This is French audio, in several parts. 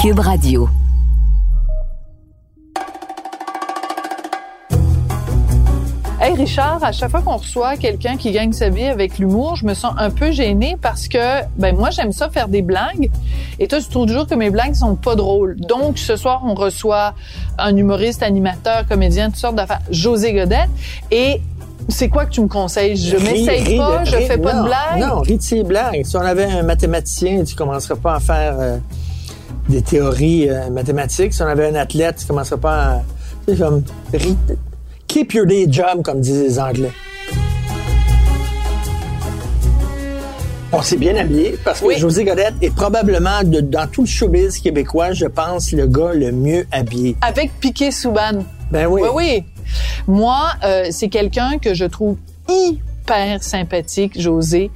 Cube Radio. Hey Richard, à chaque fois qu'on reçoit quelqu'un qui gagne sa vie avec l'humour, je me sens un peu gênée parce que ben moi j'aime ça faire des blagues et toi tu trouves toujours que mes blagues sont pas drôles. Donc ce soir on reçoit un humoriste, animateur, comédien, toutes sortes d'affaires, José Godette et c'est quoi que tu me conseilles? Je m'essaye pas, de- je fais pas non, de blagues. Non, ris de ses blagues. Si on avait un mathématicien, tu commencerais pas à faire euh, des théories euh, mathématiques. Si on avait un athlète, tu commencerais pas à... Comme... Keep your day job, comme disent les Anglais. On s'est bien habillé parce que Oui. José Godette est probablement, de- dans tout le showbiz québécois, je pense, le gars le mieux habillé. Avec Piqué Souban. Ben oui. Oui, oui. Moi, euh, c'est quelqu'un que je trouve hyper sympathique, José.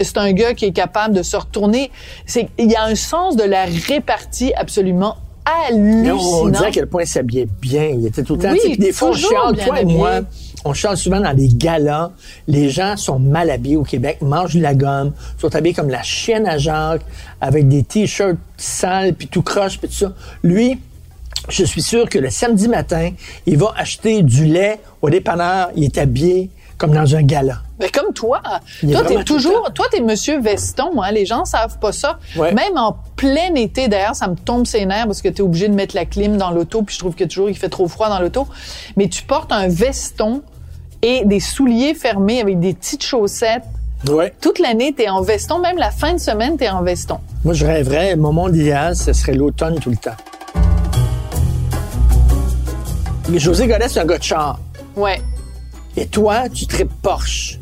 C'est un gars qui est capable de se retourner. C'est, il y a un sens de la répartie absolument Mais on, hallucinant. on disait à quel point il s'habillait bien. Il était tout le temps. Oui, des fois, on chiale, toi et moi, on chiale souvent dans des galas. Les gens sont mal habillés au Québec, mangent de la gomme, sont habillés comme la chienne à Jacques, avec des t-shirts sales, puis tout croche, puis tout ça. Lui, je suis sûr que le samedi matin, il va acheter du lait au dépanneur. Il est habillé comme dans un gala. Mais comme toi, Il toi t'es toujours, toi t'es Monsieur Veston, hein, les gens savent pas ça. Ouais. Même en plein été, d'ailleurs, ça me tombe ses nerfs parce que t'es obligé de mettre la clim dans l'auto, puis je trouve que toujours il fait trop froid dans l'auto. Mais tu portes un veston et des souliers fermés avec des petites chaussettes. Ouais. Toute l'année, t'es en veston, même la fin de semaine, t'es en veston. Moi, je rêverais, mon monde idéal, ce serait l'automne tout le temps. Mais José Godet, c'est un gars de char. Ouais. Et toi, tu tripes Porsche.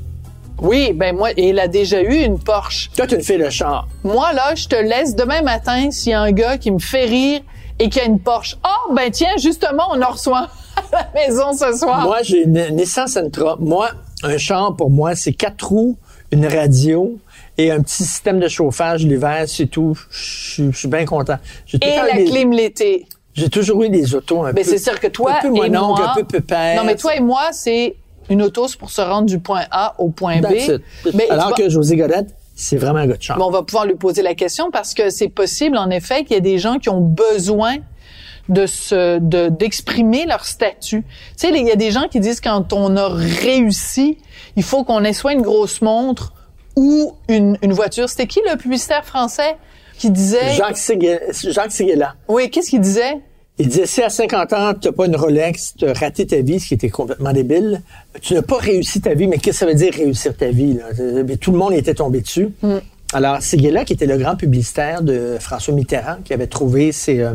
Oui, ben moi, et il a déjà eu une Porsche. Toi, tu une fille de char. Moi, là, je te laisse demain matin s'il y a un gars qui me fait rire et qui a une Porsche. Oh, ben tiens, justement, on en reçoit à la maison ce soir. Moi, j'ai une Nissan Sentra. Moi, un char, pour moi, c'est quatre roues, une radio et un petit système de chauffage l'hiver, c'est tout. Je suis- bien content. Et le la eu des- clim l'été. J'ai toujours eu des autos un Ben, peu. c'est sûr que toi un peu et moi... un peu pépère. Non, mais toi et moi, c'est une auto c'est pour se rendre du point A au point B. That's it. Mais Alors que José Godette, c'est vraiment un gars de. Bon, on va pouvoir lui poser la question parce que c'est possible, en effet, qu'il y ait des gens qui ont besoin de se, de, d'exprimer leur statut. Tu sais, il y a des gens qui disent quand on a réussi, il faut qu'on ait soit une grosse montre ou une, une voiture. C'était qui le publicitaire français qui disait... Jacques, Jacques Séguéla. Oui, qu'est-ce qu'il disait? Il disait, si à 50 ans, tu n'as pas une Rolex, tu as raté ta vie, ce qui était complètement débile, tu n'as pas réussi ta vie, mais qu'est-ce que ça veut dire réussir ta vie? Là? Tout le monde était tombé dessus. Mm. Alors, Séguéla, qui était le grand publicitaire de François Mitterrand, qui avait trouvé ses, euh,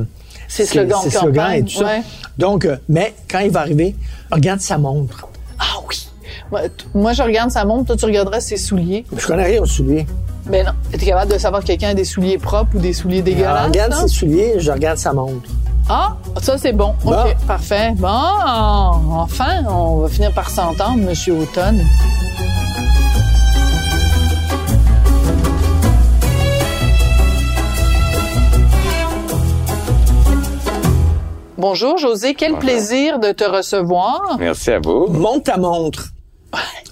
Ses slogans ses slogans et tout ça. Donc, euh, mais quand il va arriver, regarde sa montre. Ah oui! Moi, je regarde sa montre, toi, tu regarderas ses souliers. Je connais rien aux souliers. Ben non. Es-tu capable de savoir que quelqu'un a des souliers propres ou des souliers Alors, dégueulasses? regarde hein? ses souliers, je regarde sa montre. Ah, ça c'est bon. Bon. OK, parfait. Bon, enfin, on va finir par s'entendre, Monsieur Automne. Bonjour José, quel plaisir de te recevoir. Merci à vous. Montre ta montre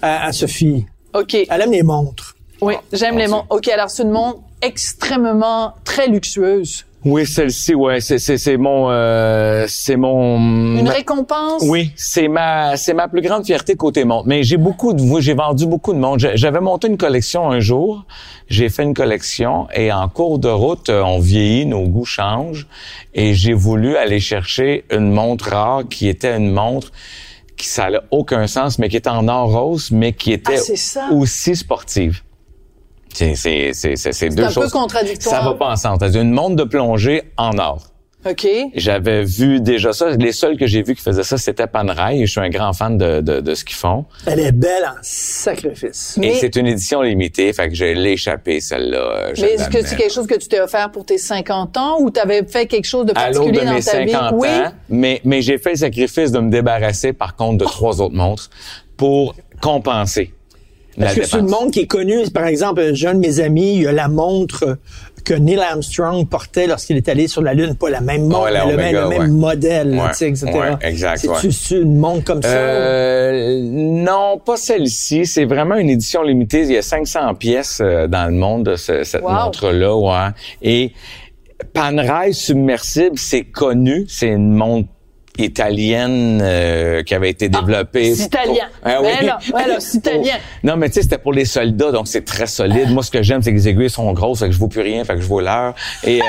à, à Sophie. OK. Elle aime les montres. Oui, j'aime les montres. OK, alors c'est une montre extrêmement très luxueuse. Oui, celle-ci, ouais, c'est c'est c'est mon euh, c'est mon Une ma- récompense? Oui, c'est ma c'est ma plus grande fierté côté montre. Mais j'ai beaucoup de j'ai vendu beaucoup de montres. J'avais monté une collection un jour. J'ai fait une collection et en cours de route, euh, on vieillit, nos goûts changent et j'ai voulu aller chercher une montre rare qui était une montre qui ça n'a aucun sens, mais qui était en or rose, mais qui était Ah, aussi sportive. C'est c'est c'est c'est c'est deux un peu choses. contradictoire. Ça va pas ensemble. C'est une montre de plongée en or. OK. J'avais vu déjà ça. Les seuls que j'ai vus qui faisaient ça, c'était Panerai. Et je suis un grand fan de, de, de ce qu'ils font. Elle est belle en sacrifice. Mais- Et c'est une édition limitée, fait que je l'ai échappé, celle-là. euh, je Mais est-ce que c'est quelque chose que tu t'es offert pour tes 50 ans ou tu avais fait quelque chose de à particulier de dans mes ta vie? 50 oui. ans, mais, mais j'ai fait le sacrifice de me débarrasser, par contre, de trois autres montres pour compenser Parce que c'est une dépense. montre qui est connue. Par exemple, j'ai un de mes amis, il a la montre que Neil Armstrong portait lorsqu'il est allé sur la Lune. Pas la même montre, Ouais, la mais le même, Omega, le même ouais. modèle, Ouais, tu sais, etc. ouais, exact, c'est une montre comme ça? Euh, non, pas celle-ci. C'est vraiment une édition limitée. Il y a 500 pièces euh, dans le monde de ce- cette Wow. montre-là, ouais. Et Panerai submersible, c'est connu, c'est une montre italienne euh, qui avait été développée. C'est italien. Ah oui. Ouais, là, ouais, là, c'est italien. Non, mais tu sais, c'était pour les soldats, donc c'est très solide. Moi, ce que j'aime, c'est que les aiguilles sont grosses, fait que je vois plus rien, fait que je vois l'heure. Et euh,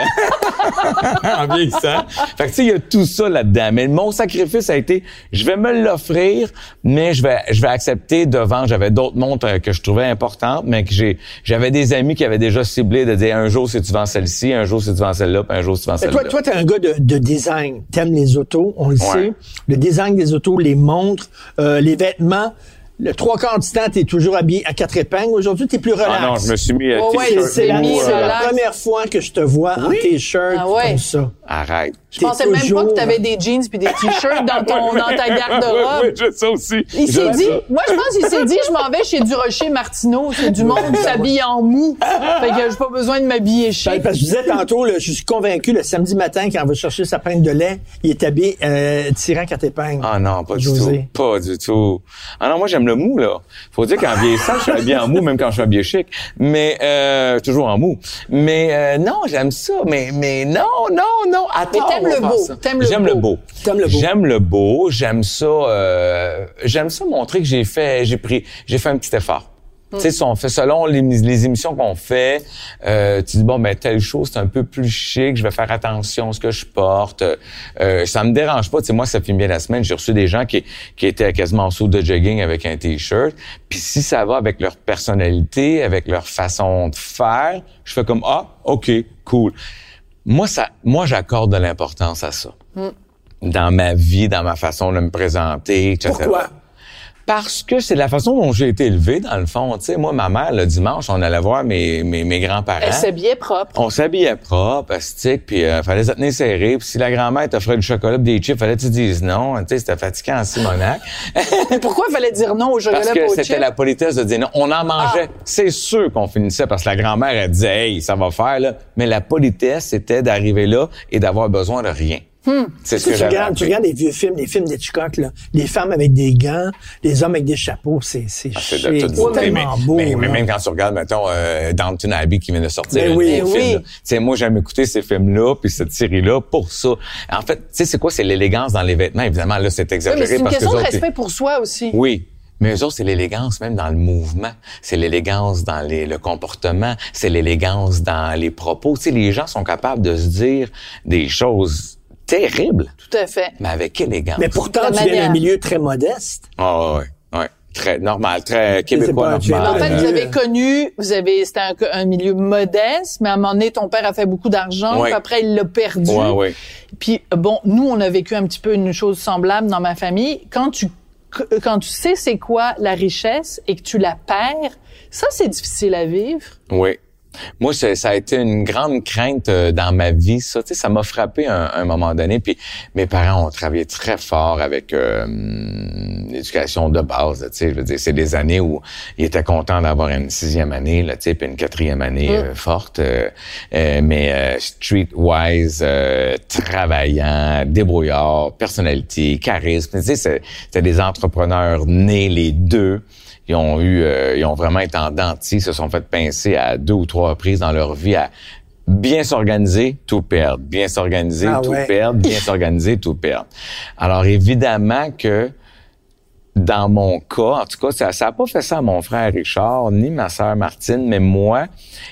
en vieillissant. Fait que tu sais, il y a tout ça là-dedans. Mais mon sacrifice a été, je vais me l'offrir, mais je vais, je vais accepter devant. J'avais d'autres montres euh, que je trouvais importantes, mais que j'ai, j'avais des amis qui avaient déjà ciblé de dire un jour si tu vends celle-ci, un jour si tu vends celle-là, puis un jour si tu vends celle-là. toi, toi, t'es un gars de, de design. T'aimes les autos, on le sait. Le design des autos, les montres, euh, les vêtements. Le trois quarts du temps, t'es toujours habillé à quatre épingles. Aujourd'hui, t'es plus relax. Ah non, je me suis mis à ouais, t-shirt C'est la, euh, première fois que je te vois en t-shirt Ah ouais. comme ça. Arrête. Je pensais même pas que tu avais des jeans puis des t-shirts dans ton dans ta garde-robe. oui, je sais aussi. Il s'est dit, moi je pense qu'il s'est dit, je m'en vais chez Durocher Martineau, c'est du monde qui s'habille en mou. Fait que j'ai pas besoin de m'habiller Ben, chic. parce que je disais tantôt, là, je suis convaincu, le samedi matin, quand on va chercher sa pinte de lait, il est habillé euh, tirant quatre épingles. Ah non, pas du José. tout. Pas du tout. Ah non, moi j'aime le mou, là. Faut dire qu'en vieillissant, je suis habillé en mou, même quand je suis habillé chic. Mais euh, toujours en mou. Mais euh, non, j'aime ça. Mais mais non, non, non. Attends. T'aimes le J'aime le beau. T'aimes le beau. J'aime le beau. J'aime ça. Euh, j'aime ça montrer que j'ai fait, j'ai pris, j'ai fait un petit effort. Tu sais, on fait selon les, les émissions qu'on fait, euh, tu dis bon ben telle chose c'est un peu plus chic, je vais faire attention à ce que je porte. Euh, ça me dérange pas. Tu sais, moi ça fait bien la semaine, j'ai reçu des gens qui qui étaient quasiment en saut de jogging avec un t-shirt. Puis si ça va avec leur personnalité, avec leur façon de faire, je fais comme ah ok cool. Moi ça, moi j'accorde de l'importance à ça dans ma vie, dans ma façon de me présenter, etc. Pourquoi? Parce que c'est la façon dont j'ai été élevé, dans le fond. Tu sais, moi, ma mère, le dimanche, on allait voir mes, mes, mes grands-parents. Elle s'habillait propre. On s'habillait propre, stick, puis euh, fallait se tenir serré. Puis si la grand-mère t'offrait du chocolat pis des chips, fallait que tu dises non. Tu sais, c'était fatigant en Simonac. Mais pourquoi il fallait dire non au chocolat Parce que c'était la politesse de dire non. On en mangeait. Ah. C'est sûr qu'on finissait parce que la grand-mère, elle disait, hey, ça va faire, là. Mais la politesse, c'était d'arriver là et d'avoir besoin de rien. Hmm. C'est ce que tu regardes, tu regardes les vieux films, les films d'Hitchcock, là? Les femmes avec des gants, les hommes avec des chapeaux, c'est, c'est Ah, C'est beauté. Mais, tellement beau. mais- mais même quand tu regardes, mettons, euh, Downton Abbey qui vient de sortir. Ben un oui. Ben film, oui. sais, moi, j'aime écouter ces films-là, puis cette série-là pour ça. En fait, tu sais, c'est quoi? C'est l'élégance dans les vêtements. Évidemment, là, c'est Oui, exagéré mais c'est une parce question que de autres, respect pour soi aussi. oui. Mais eux autres, c'est l'élégance même dans le mouvement. C'est l'élégance dans les- le comportement. C'est l'élégance dans les propos. Tu sais, les gens sont capables de se dire des choses terribles, Tout à fait. mais avec élégance. Mais pourtant, tu viens d'un milieu très modeste. Ah ouais, ouais. Très normal, très québécois normal. En fait, Euh, vous avez connu, vous avez, c'était un, un milieu modeste, mais à un moment donné, ton père a fait beaucoup d'argent, Ouais. puis après, il l'a perdu. Ouais, ouais. Puis, bon, nous, on a vécu un petit peu une chose semblable dans ma famille. Quand tu, quand tu sais c'est quoi la richesse et que tu la perds, ça, c'est difficile à vivre. Oui. Moi, ça a été une grande crainte euh, dans ma vie. Ça, tu sais, ça m'a frappé un, un moment donné. Puis mes parents ont travaillé très fort avec euh, hum, l'éducation de base. Tu sais, je veux dire, c'est des années où ils étaient contents d'avoir une sixième année, là, tu sais, puis une quatrième année euh, forte. euh, euh, mais euh, streetwise, euh, travaillant, débrouillard, personnalité, charisme. Tu sais, c'est- c'était des entrepreneurs nés les deux. Ils ont eu, euh, ils ont vraiment été en dentier, se sont fait pincer à deux ou trois reprises dans leur vie à bien s'organiser, tout perdre, bien s'organiser, Ah tout ouais. perdre, bien s'organiser, tout perdre. Alors évidemment que dans mon cas, en tout cas, ça n'a pas fait ça à mon frère Richard, ni ma sœur Martine, mais moi,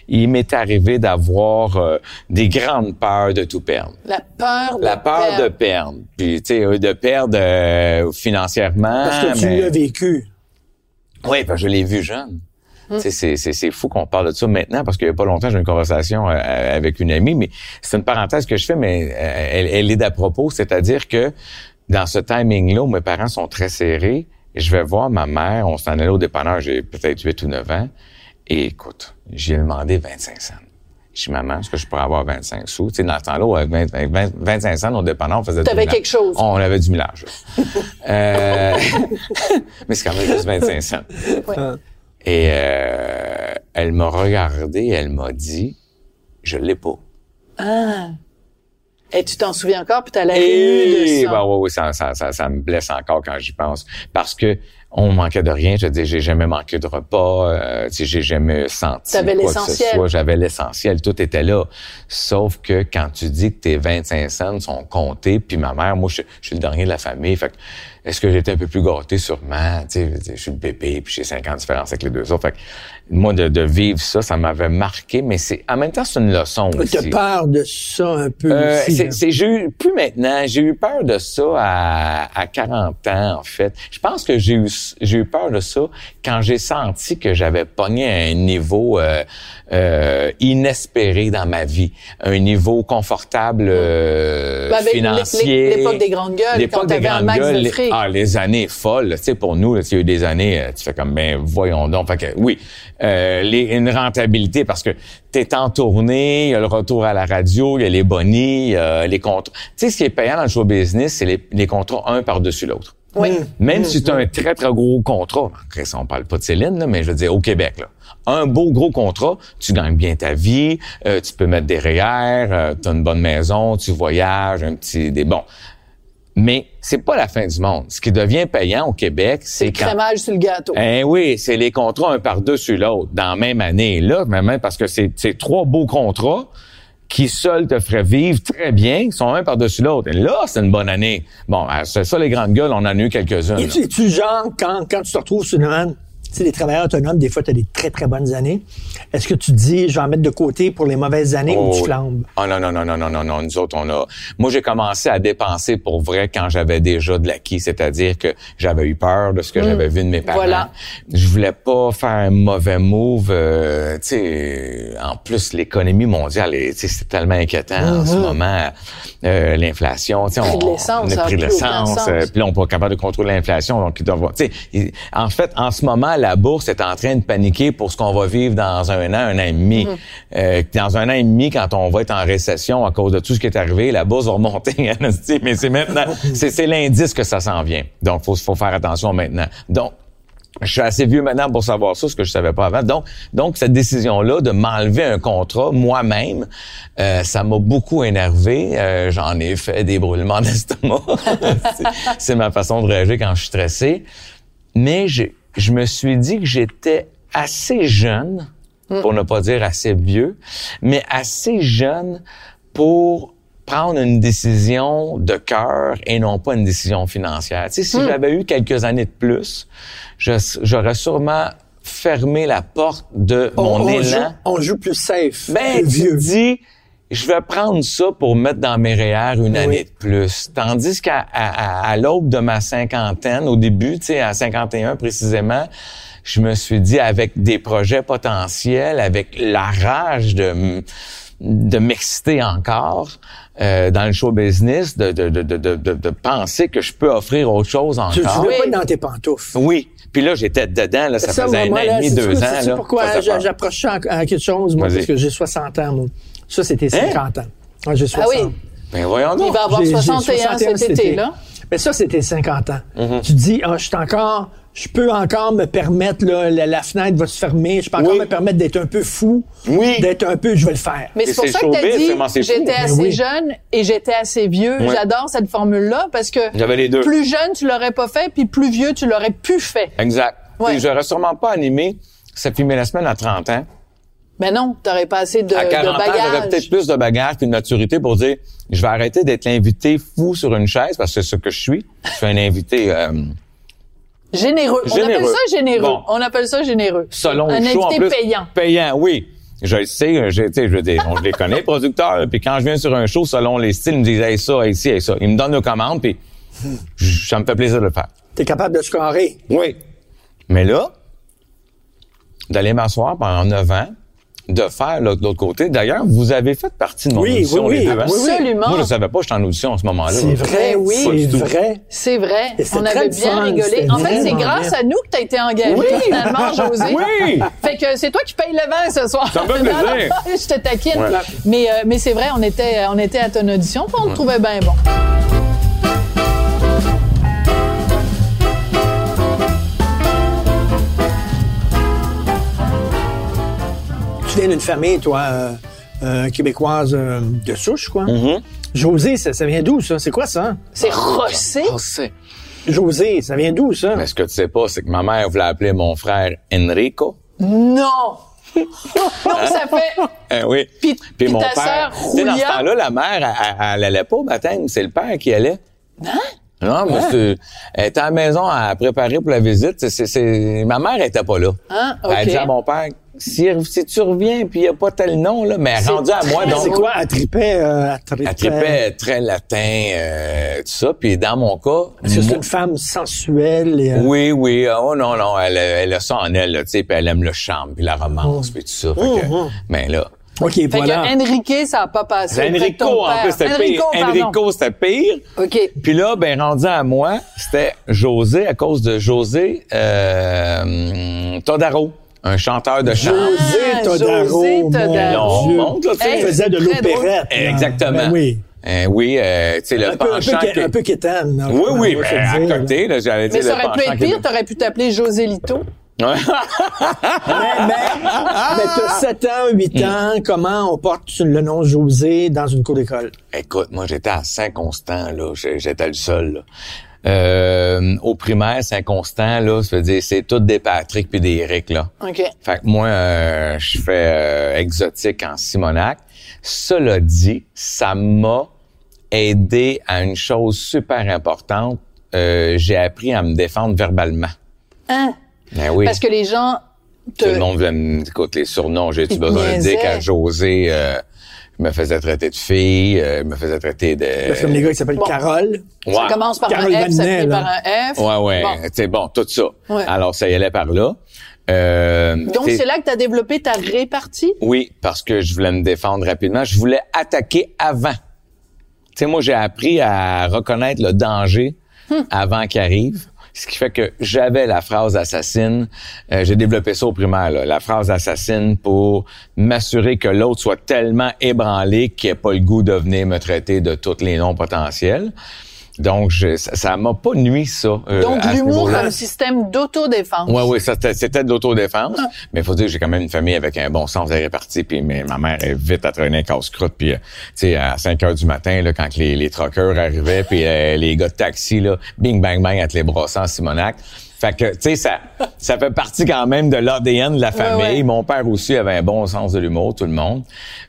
il m'est arrivé d'avoir euh, des grandes peurs de tout perdre. La peur de La peur perdre. de perdre. Puis, tu sais, de perdre euh, financièrement. Parce que tu mais- l'as vécu. Oui, que je l'ai vu jeune. Hum. C'est, c'est, c'est fou qu'on parle de ça maintenant parce qu'il y a pas longtemps, j'ai eu une conversation euh, avec une amie, mais c'est une parenthèse que je fais, mais euh, elle, elle est d'à propos, c'est-à-dire que dans ce timing-là où mes parents sont très serrés, je vais voir ma mère, on s'en allait au dépanneur, j'ai peut-être 8 ou 9 ans, et écoute, j'ai demandé 25 cents. Dis, maman, est-ce que je pourrais avoir 25 sous? Tu sais, dans ce temps-là, avec 20, avec 20 25 cents au dépanneur, on faisait T'avais quelque chose. On avait du millage. euh, mais c'est quand même juste 25 cents. Ouais. Et euh, elle m'a regardé, elle m'a dit, je l'ai pas. Et tu t'en souviens encore, puis t'as la réu de Et ça. ça, ça, ça, ça me blesse encore quand j'y pense, parce que on manquait de rien. Je dis, j'ai jamais manqué de repas. Euh, tu sais, j'ai jamais senti T'avais quoi que ce l'essentiel. soit. J'avais l'essentiel. Tout était là. Sauf que quand tu dis que tes 25 cents sont comptés, puis ma mère, moi, je, je suis le dernier de la famille. Fait que, est-ce que j'étais un peu plus gâté? Sûrement. Tu sais, je suis le bébé, puis j'ai 5 ans de différence avec les deux autres. Fait que, moi, de, de vivre ça, ça m'avait marqué, mais c'est en même temps, c'est une leçon aussi. T'as peur de ça un peu Euh, aussi. c'est, c'est- j'ai eu, plus maintenant, j'ai eu peur de ça à, à 40 ans, en fait. Je pense que j'ai eu, j'ai eu peur de ça quand j'ai senti que j'avais pogné un niveau euh, euh, inespéré dans ma vie. Un niveau confortable euh, Ben, avec financier. l'époque des grandes gueules, L'époque quand des grandes max de les- ah, les années folles. Tu sais, pour nous, il y a eu des années, euh, tu fais comme, ben voyons donc. Fait que, oui, euh, les, une rentabilité parce que t'es en tournée, il y a le retour à la radio, il y a les bonnies, les contrats. Tu sais, ce qui est payant dans le show business, c'est les, les contrats un par-dessus l'autre. Oui. Même si tu as un très, très gros contrat, après, ça, on parle pas de Céline, là, mais je veux dire, au Québec, là, un beau gros contrat, tu gagnes bien ta vie, euh, tu peux mettre des REER, tu as une bonne maison, tu voyages, un petit... des Bon. Mais c'est pas la fin du monde. Ce qui devient payant au Québec, C'est c'est le quand... crémage sur le gâteau. Eh oui, c'est les contrats un par-dessus l'autre dans la même année. Là, même parce que c'est c'est trois beaux contrats qui seuls te feraient vivre très bien, sont un par-dessus l'autre. Et là, c'est une bonne année. Bon, c'est ça, les grandes gueules, on en a eu quelques-unes. Et tu, tu genre, quand, quand tu te retrouves sur une tu sais, les travailleurs autonomes, des fois, tu as des très, très bonnes années. Est-ce que tu te dis, je vais en mettre de côté pour les mauvaises années ou Oh, tu oui. flambes? Ah non, non, non, non, non, non, non. Nous autres, on a. Moi, j'ai commencé à dépenser pour vrai quand j'avais déjà de l'acquis, c'est-à-dire que j'avais eu peur de ce que j'avais vu de mes parents. Voilà. Je voulais pas faire un mauvais move. euh, tu sais, en plus, l'économie mondiale, c'est tellement inquiétant en ce moment. Euh, L'inflation, tu sais, on, l'essence, on a pris aucun l'essence. euh, Puis là, on n'est pas capable de contrôler l'inflation, donc ils doivent. Tu sais, en fait, en ce moment, la bourse est en train de paniquer pour ce qu'on va vivre dans un an, un an et demi. Mm-hmm. Euh, dans un an et demi, quand on va être en récession à cause de tout ce qui est arrivé, la bourse va remonter. mais c'est maintenant, c'est l'indice que ça s'en vient. Donc, faut faut faire attention maintenant. Donc je suis assez vieux maintenant pour savoir ça, ce que je savais pas avant. Donc, donc cette décision-là de m'enlever un contrat moi-même, euh, ça m'a beaucoup énervé. Euh, J'en ai fait des brûlements d'estomac. C'est- C'est ma façon de réagir quand je suis stressé. Mais j'ai- je me suis dit que j'étais assez jeune, pour ne pas dire assez vieux, mais assez jeune pour prendre une décision de cœur et non pas une décision financière. Tu sais, si j'avais eu quelques années de plus, j'aurais sûrement fermé la porte de On, mon on élan. joue, on joue plus safe. Ben, plus tu vieux. dis, je vais prendre ça pour mettre dans mes REER une Oui. année de plus. Tandis qu'à à, à- à l'aube de ma cinquantaine, au début, tu sais, à 51 précisément, je me suis dit, avec des projets potentiels, avec la rage de, de m'exciter encore euh, dans le show business, de, de, de, de, de, penser que je peux offrir autre chose Tu ne encore. voulais pas être dans tes pantoufles. Oui. Puis là, j'étais dedans, là, ça, faisait un an et demi, deux ans. là. pourquoi j'approche ça à, à quelque chose, moi, parce que j'ai 60 ans, moi. Ça, c'était 50 ans. Ah, j'ai 60. Ah oui. Ben voyons donc. Il va avoir J'ai- j'ai 61 cet été, là. Mais ça, c'était 50 ans. Mm-hmm. Tu te dis, ah, je suis encore, je peux encore me permettre, là, la, la fenêtre va se fermer, je peux encore Oui. me permettre d'être un peu fou, Oui. d'être un peu, je vais le faire. Mais Et c'est pour ça que t'as dit, j'étais assez oui. jeune et j'étais assez vieux. J'adore cette formule-là parce que J'avais les deux. plus jeune, tu l'aurais pas fait, puis plus vieux, tu l'aurais pu fait. Exact. Ouais. Puis J'aurais sûrement pas animé ça filmait la semaine à 30 ans. Mais non, t'aurais pas assez de, à de 40 ans, j'aurais peut-être plus de bagages puis de maturité pour dire je vais arrêter d'être l'invité fou sur une chaise parce que c'est ce que je suis. Je suis un invité euh, Généreux. On appelle ça généreux. Bon. On appelle ça généreux. selon Un le show en invité plus. payant. Payant, oui. Je le sais, je, je veux dire, on je les connaît, producteurs. Puis quand je viens sur un show, selon les styles, ils me disent hey, ça, hey, ci, hey, ça. Ils me donnent nos commandes, puis ça me fait plaisir de le faire. T'es capable de scorer. Oui. Mais là, d'aller m'asseoir pendant neuf ans, de faire là, de l'autre côté. D'ailleurs, vous avez fait partie de mon Oui, audition, oui, les oui, deux, hein? oui, oui. Absolument. Moi, je savais pas, j'étais en audition à ce moment-là. C'est vrai, oui. c'est vrai. C'est vrai. On avait bien rigolé. En fait, c'est grâce bien. à nous que t'as été engagé, Oui. finalement, José. Oui! Fait que c'est toi qui paye le vin ce soir. Ça me fait plaisir. je te taquine. Ouais. Mais, euh, mais c'est vrai, on était, on était à ton audition, puis on le trouvait bien bon. Tu viens d'une famille, toi, euh, euh, québécoise euh, de souche, quoi? Mm-hmm. José, ça, ça vient d'où, ça? C'est quoi ça? C'est rossé. C'est- José, ça vient d'où, ça? Mais ce que tu sais pas, c'est que ma mère voulait appeler mon frère Enrico. Non! non, ça fait... Eh oui. Puis- puis mon ta père. sais, dans ce temps-là, la mère, elle, elle, elle allait pas au baptême. C'est le père qui allait. Hein? Non, mais c'est- elle était à la maison à préparer pour la visite. C'est, ma mère était pas là. Ah, Elle ok. dit à mon père, si, si tu reviens puis il n'y a pas tel nom, là, mais rendue à moi, donc. C'est quoi? Elle tripait, euh, très latin, euh, tout ça. Puis dans mon cas, c'est une femme sensuelle et, euh, oui, oui. Oh non, non, elle, elle a ça en elle, là, tu sais, puis elle aime le charme, puis la romance, puis tout ça. Fait que, mais là, OK, Fait voilà. que Enrique, ça a pas passé. Enrico, en plus, c'était pire. Enrico, c'était pire. OK. Puis là, ben, rendu à moi, c'était José, à cause de José euh, Todaro, un chanteur de chant. José Ah, Todaro, José mon Todaro. Dieu. monte, là. Hey, Il faisait de l'opérette. là. Exactement. Ben oui. Euh, oui, euh, tu sais, le Un peu, un peu, penchant... que- un peu quétaine. là, Oui, oui, se ben, à dire, côté, là, j'allais dire Mais ça aurait pu penchant être pire, t'aurais pu t'appeler Joselito. Ouais. Mais, mais, mais t'as 7 ans, 8 ans, comment on porte le nom José dans une cour d'école? Écoute, moi, j'étais à Saint-Constant, là. J'étais le seul, là. Euh, au primaire, Saint-Constant, là, ça veut dire, c'est tout des Patrick puis des Eric, là. OK. Fait que moi, euh, je fais euh, exotique en Simonac. Cela dit, ça m'a aidé à une chose super importante. Euh, j'ai appris à me défendre verbalement. Hein? Ben oui. Parce que les gens te... Tout le monde veut me écoute les surnoms. J'ai-tu besoin de dire qu'à José, je me faisais traiter de fille, euh, je me faisais traiter de... C'est comme les gars qui s'appellent bon. Carole. Ouais. Ça commence par Carole un F, ça finit là. par un F. Ouais, ouais. Bon. C'est bon, tout ça. Ouais. Alors, ça y allait par là. Euh, Donc, c'est là que tu as développé ta répartie? Oui, parce que je voulais me défendre rapidement. Je voulais attaquer avant. Tu sais, moi, j'ai appris à reconnaître le danger avant qu'il arrive. Ce qui fait que j'avais la phrase assassine. Euh, j'ai développé ça au primaire, la phrase assassine pour m'assurer que l'autre soit tellement ébranlé qu'il n'ait pas le goût de venir me traiter de tous les noms potentiels. Donc, je, ça m'a pas nuit, ça. euh, Donc, l'humour comme système d'autodéfense. Oui, oui, c'était- c'était de l'autodéfense. Mais il faut dire que j'ai quand même une famille avec un bon sens de répartie. Puis mais ma mère est vite à traîner un casse-croûte. Puis, euh, tu sais, à 5 heures du matin, là, quand les, les truckers arrivaient, puis euh, les gars de taxi, là, bing, bang, bang, à te les brossant en Simonac. Fait que, tu sais, ça, ça fait partie quand même de l'ADN de la famille. ouais. Mon père aussi avait un bon sens de l'humour, tout le monde.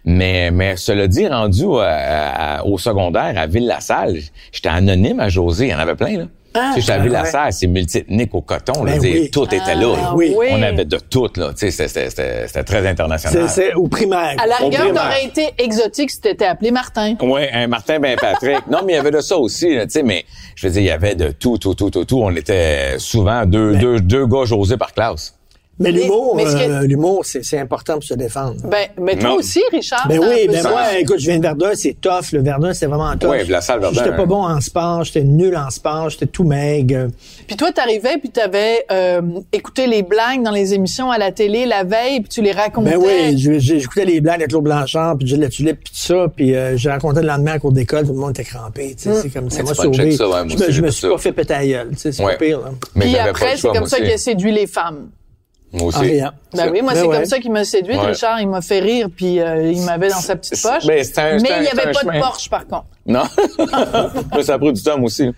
Mais, mais cela dit, rendu à- à- au secondaire, à Ville-la-Salle, j'étais anonyme à José. Il y en avait plein, là. Ah, tu sais, à ben Ville-la-Salle, c'est multi-ethnique au coton. Là, Ben oui. Tout était là. là. Ah, Oui. On avait de tout, là. Tu sais, c'était- c'était c'était- c'était très international. C'est, au primaire. À la rigueur, t'aurais été exotique si t'étais appelé Martin. Oui, un Martin Ben Patrick. non, mais il y avait de ça aussi, là, tu sais, mais je veux dire, il y avait de tout, tout, tout, tout, tout. On était souvent deux, deux, deux gars José par classe. Mais l'humour, euh, l'humour, c'est, c'est important pour se défendre. Ben, mais toi Non. aussi, Richard. Ben oui, ben ça. moi, écoute, je viens de Verdun, c'est tough. Le Verdun, c'est vraiment tough. Ouais, la salle Verdun, J'étais pas hein. bon en sport, j'étais nul en sport, j'étais tout maigre. Puis toi, t'arrivais, puis t'avais euh, écouté les blagues dans les émissions à la télé la veille, puis tu les racontais. Ben oui, j'écoutais les blagues de Claude Blanchard, puis Gilles Tulipe, puis tout ça, puis euh, j'ai raconté le lendemain à cours d'école, tout le monde était crampé, tu sais, c'est comme ça m'a sauvé. check ça, ouais, moi je me, suis pas fait péter la gueule, tu sais, c'est pire, Puis après, c'est comme ça qu'il a séduit les femmes. Moi aussi. En riant. Ben oui, moi, Ben c'est ouais. comme ça qu'il m'a séduit. Ouais. Richard, il m'a fait rire, puis euh, il m'avait dans sa petite poche. ben, un- Mais un- il n'y avait un pas chemin. de Porsche, par contre. Non. Ça a pris du temps, moi aussi.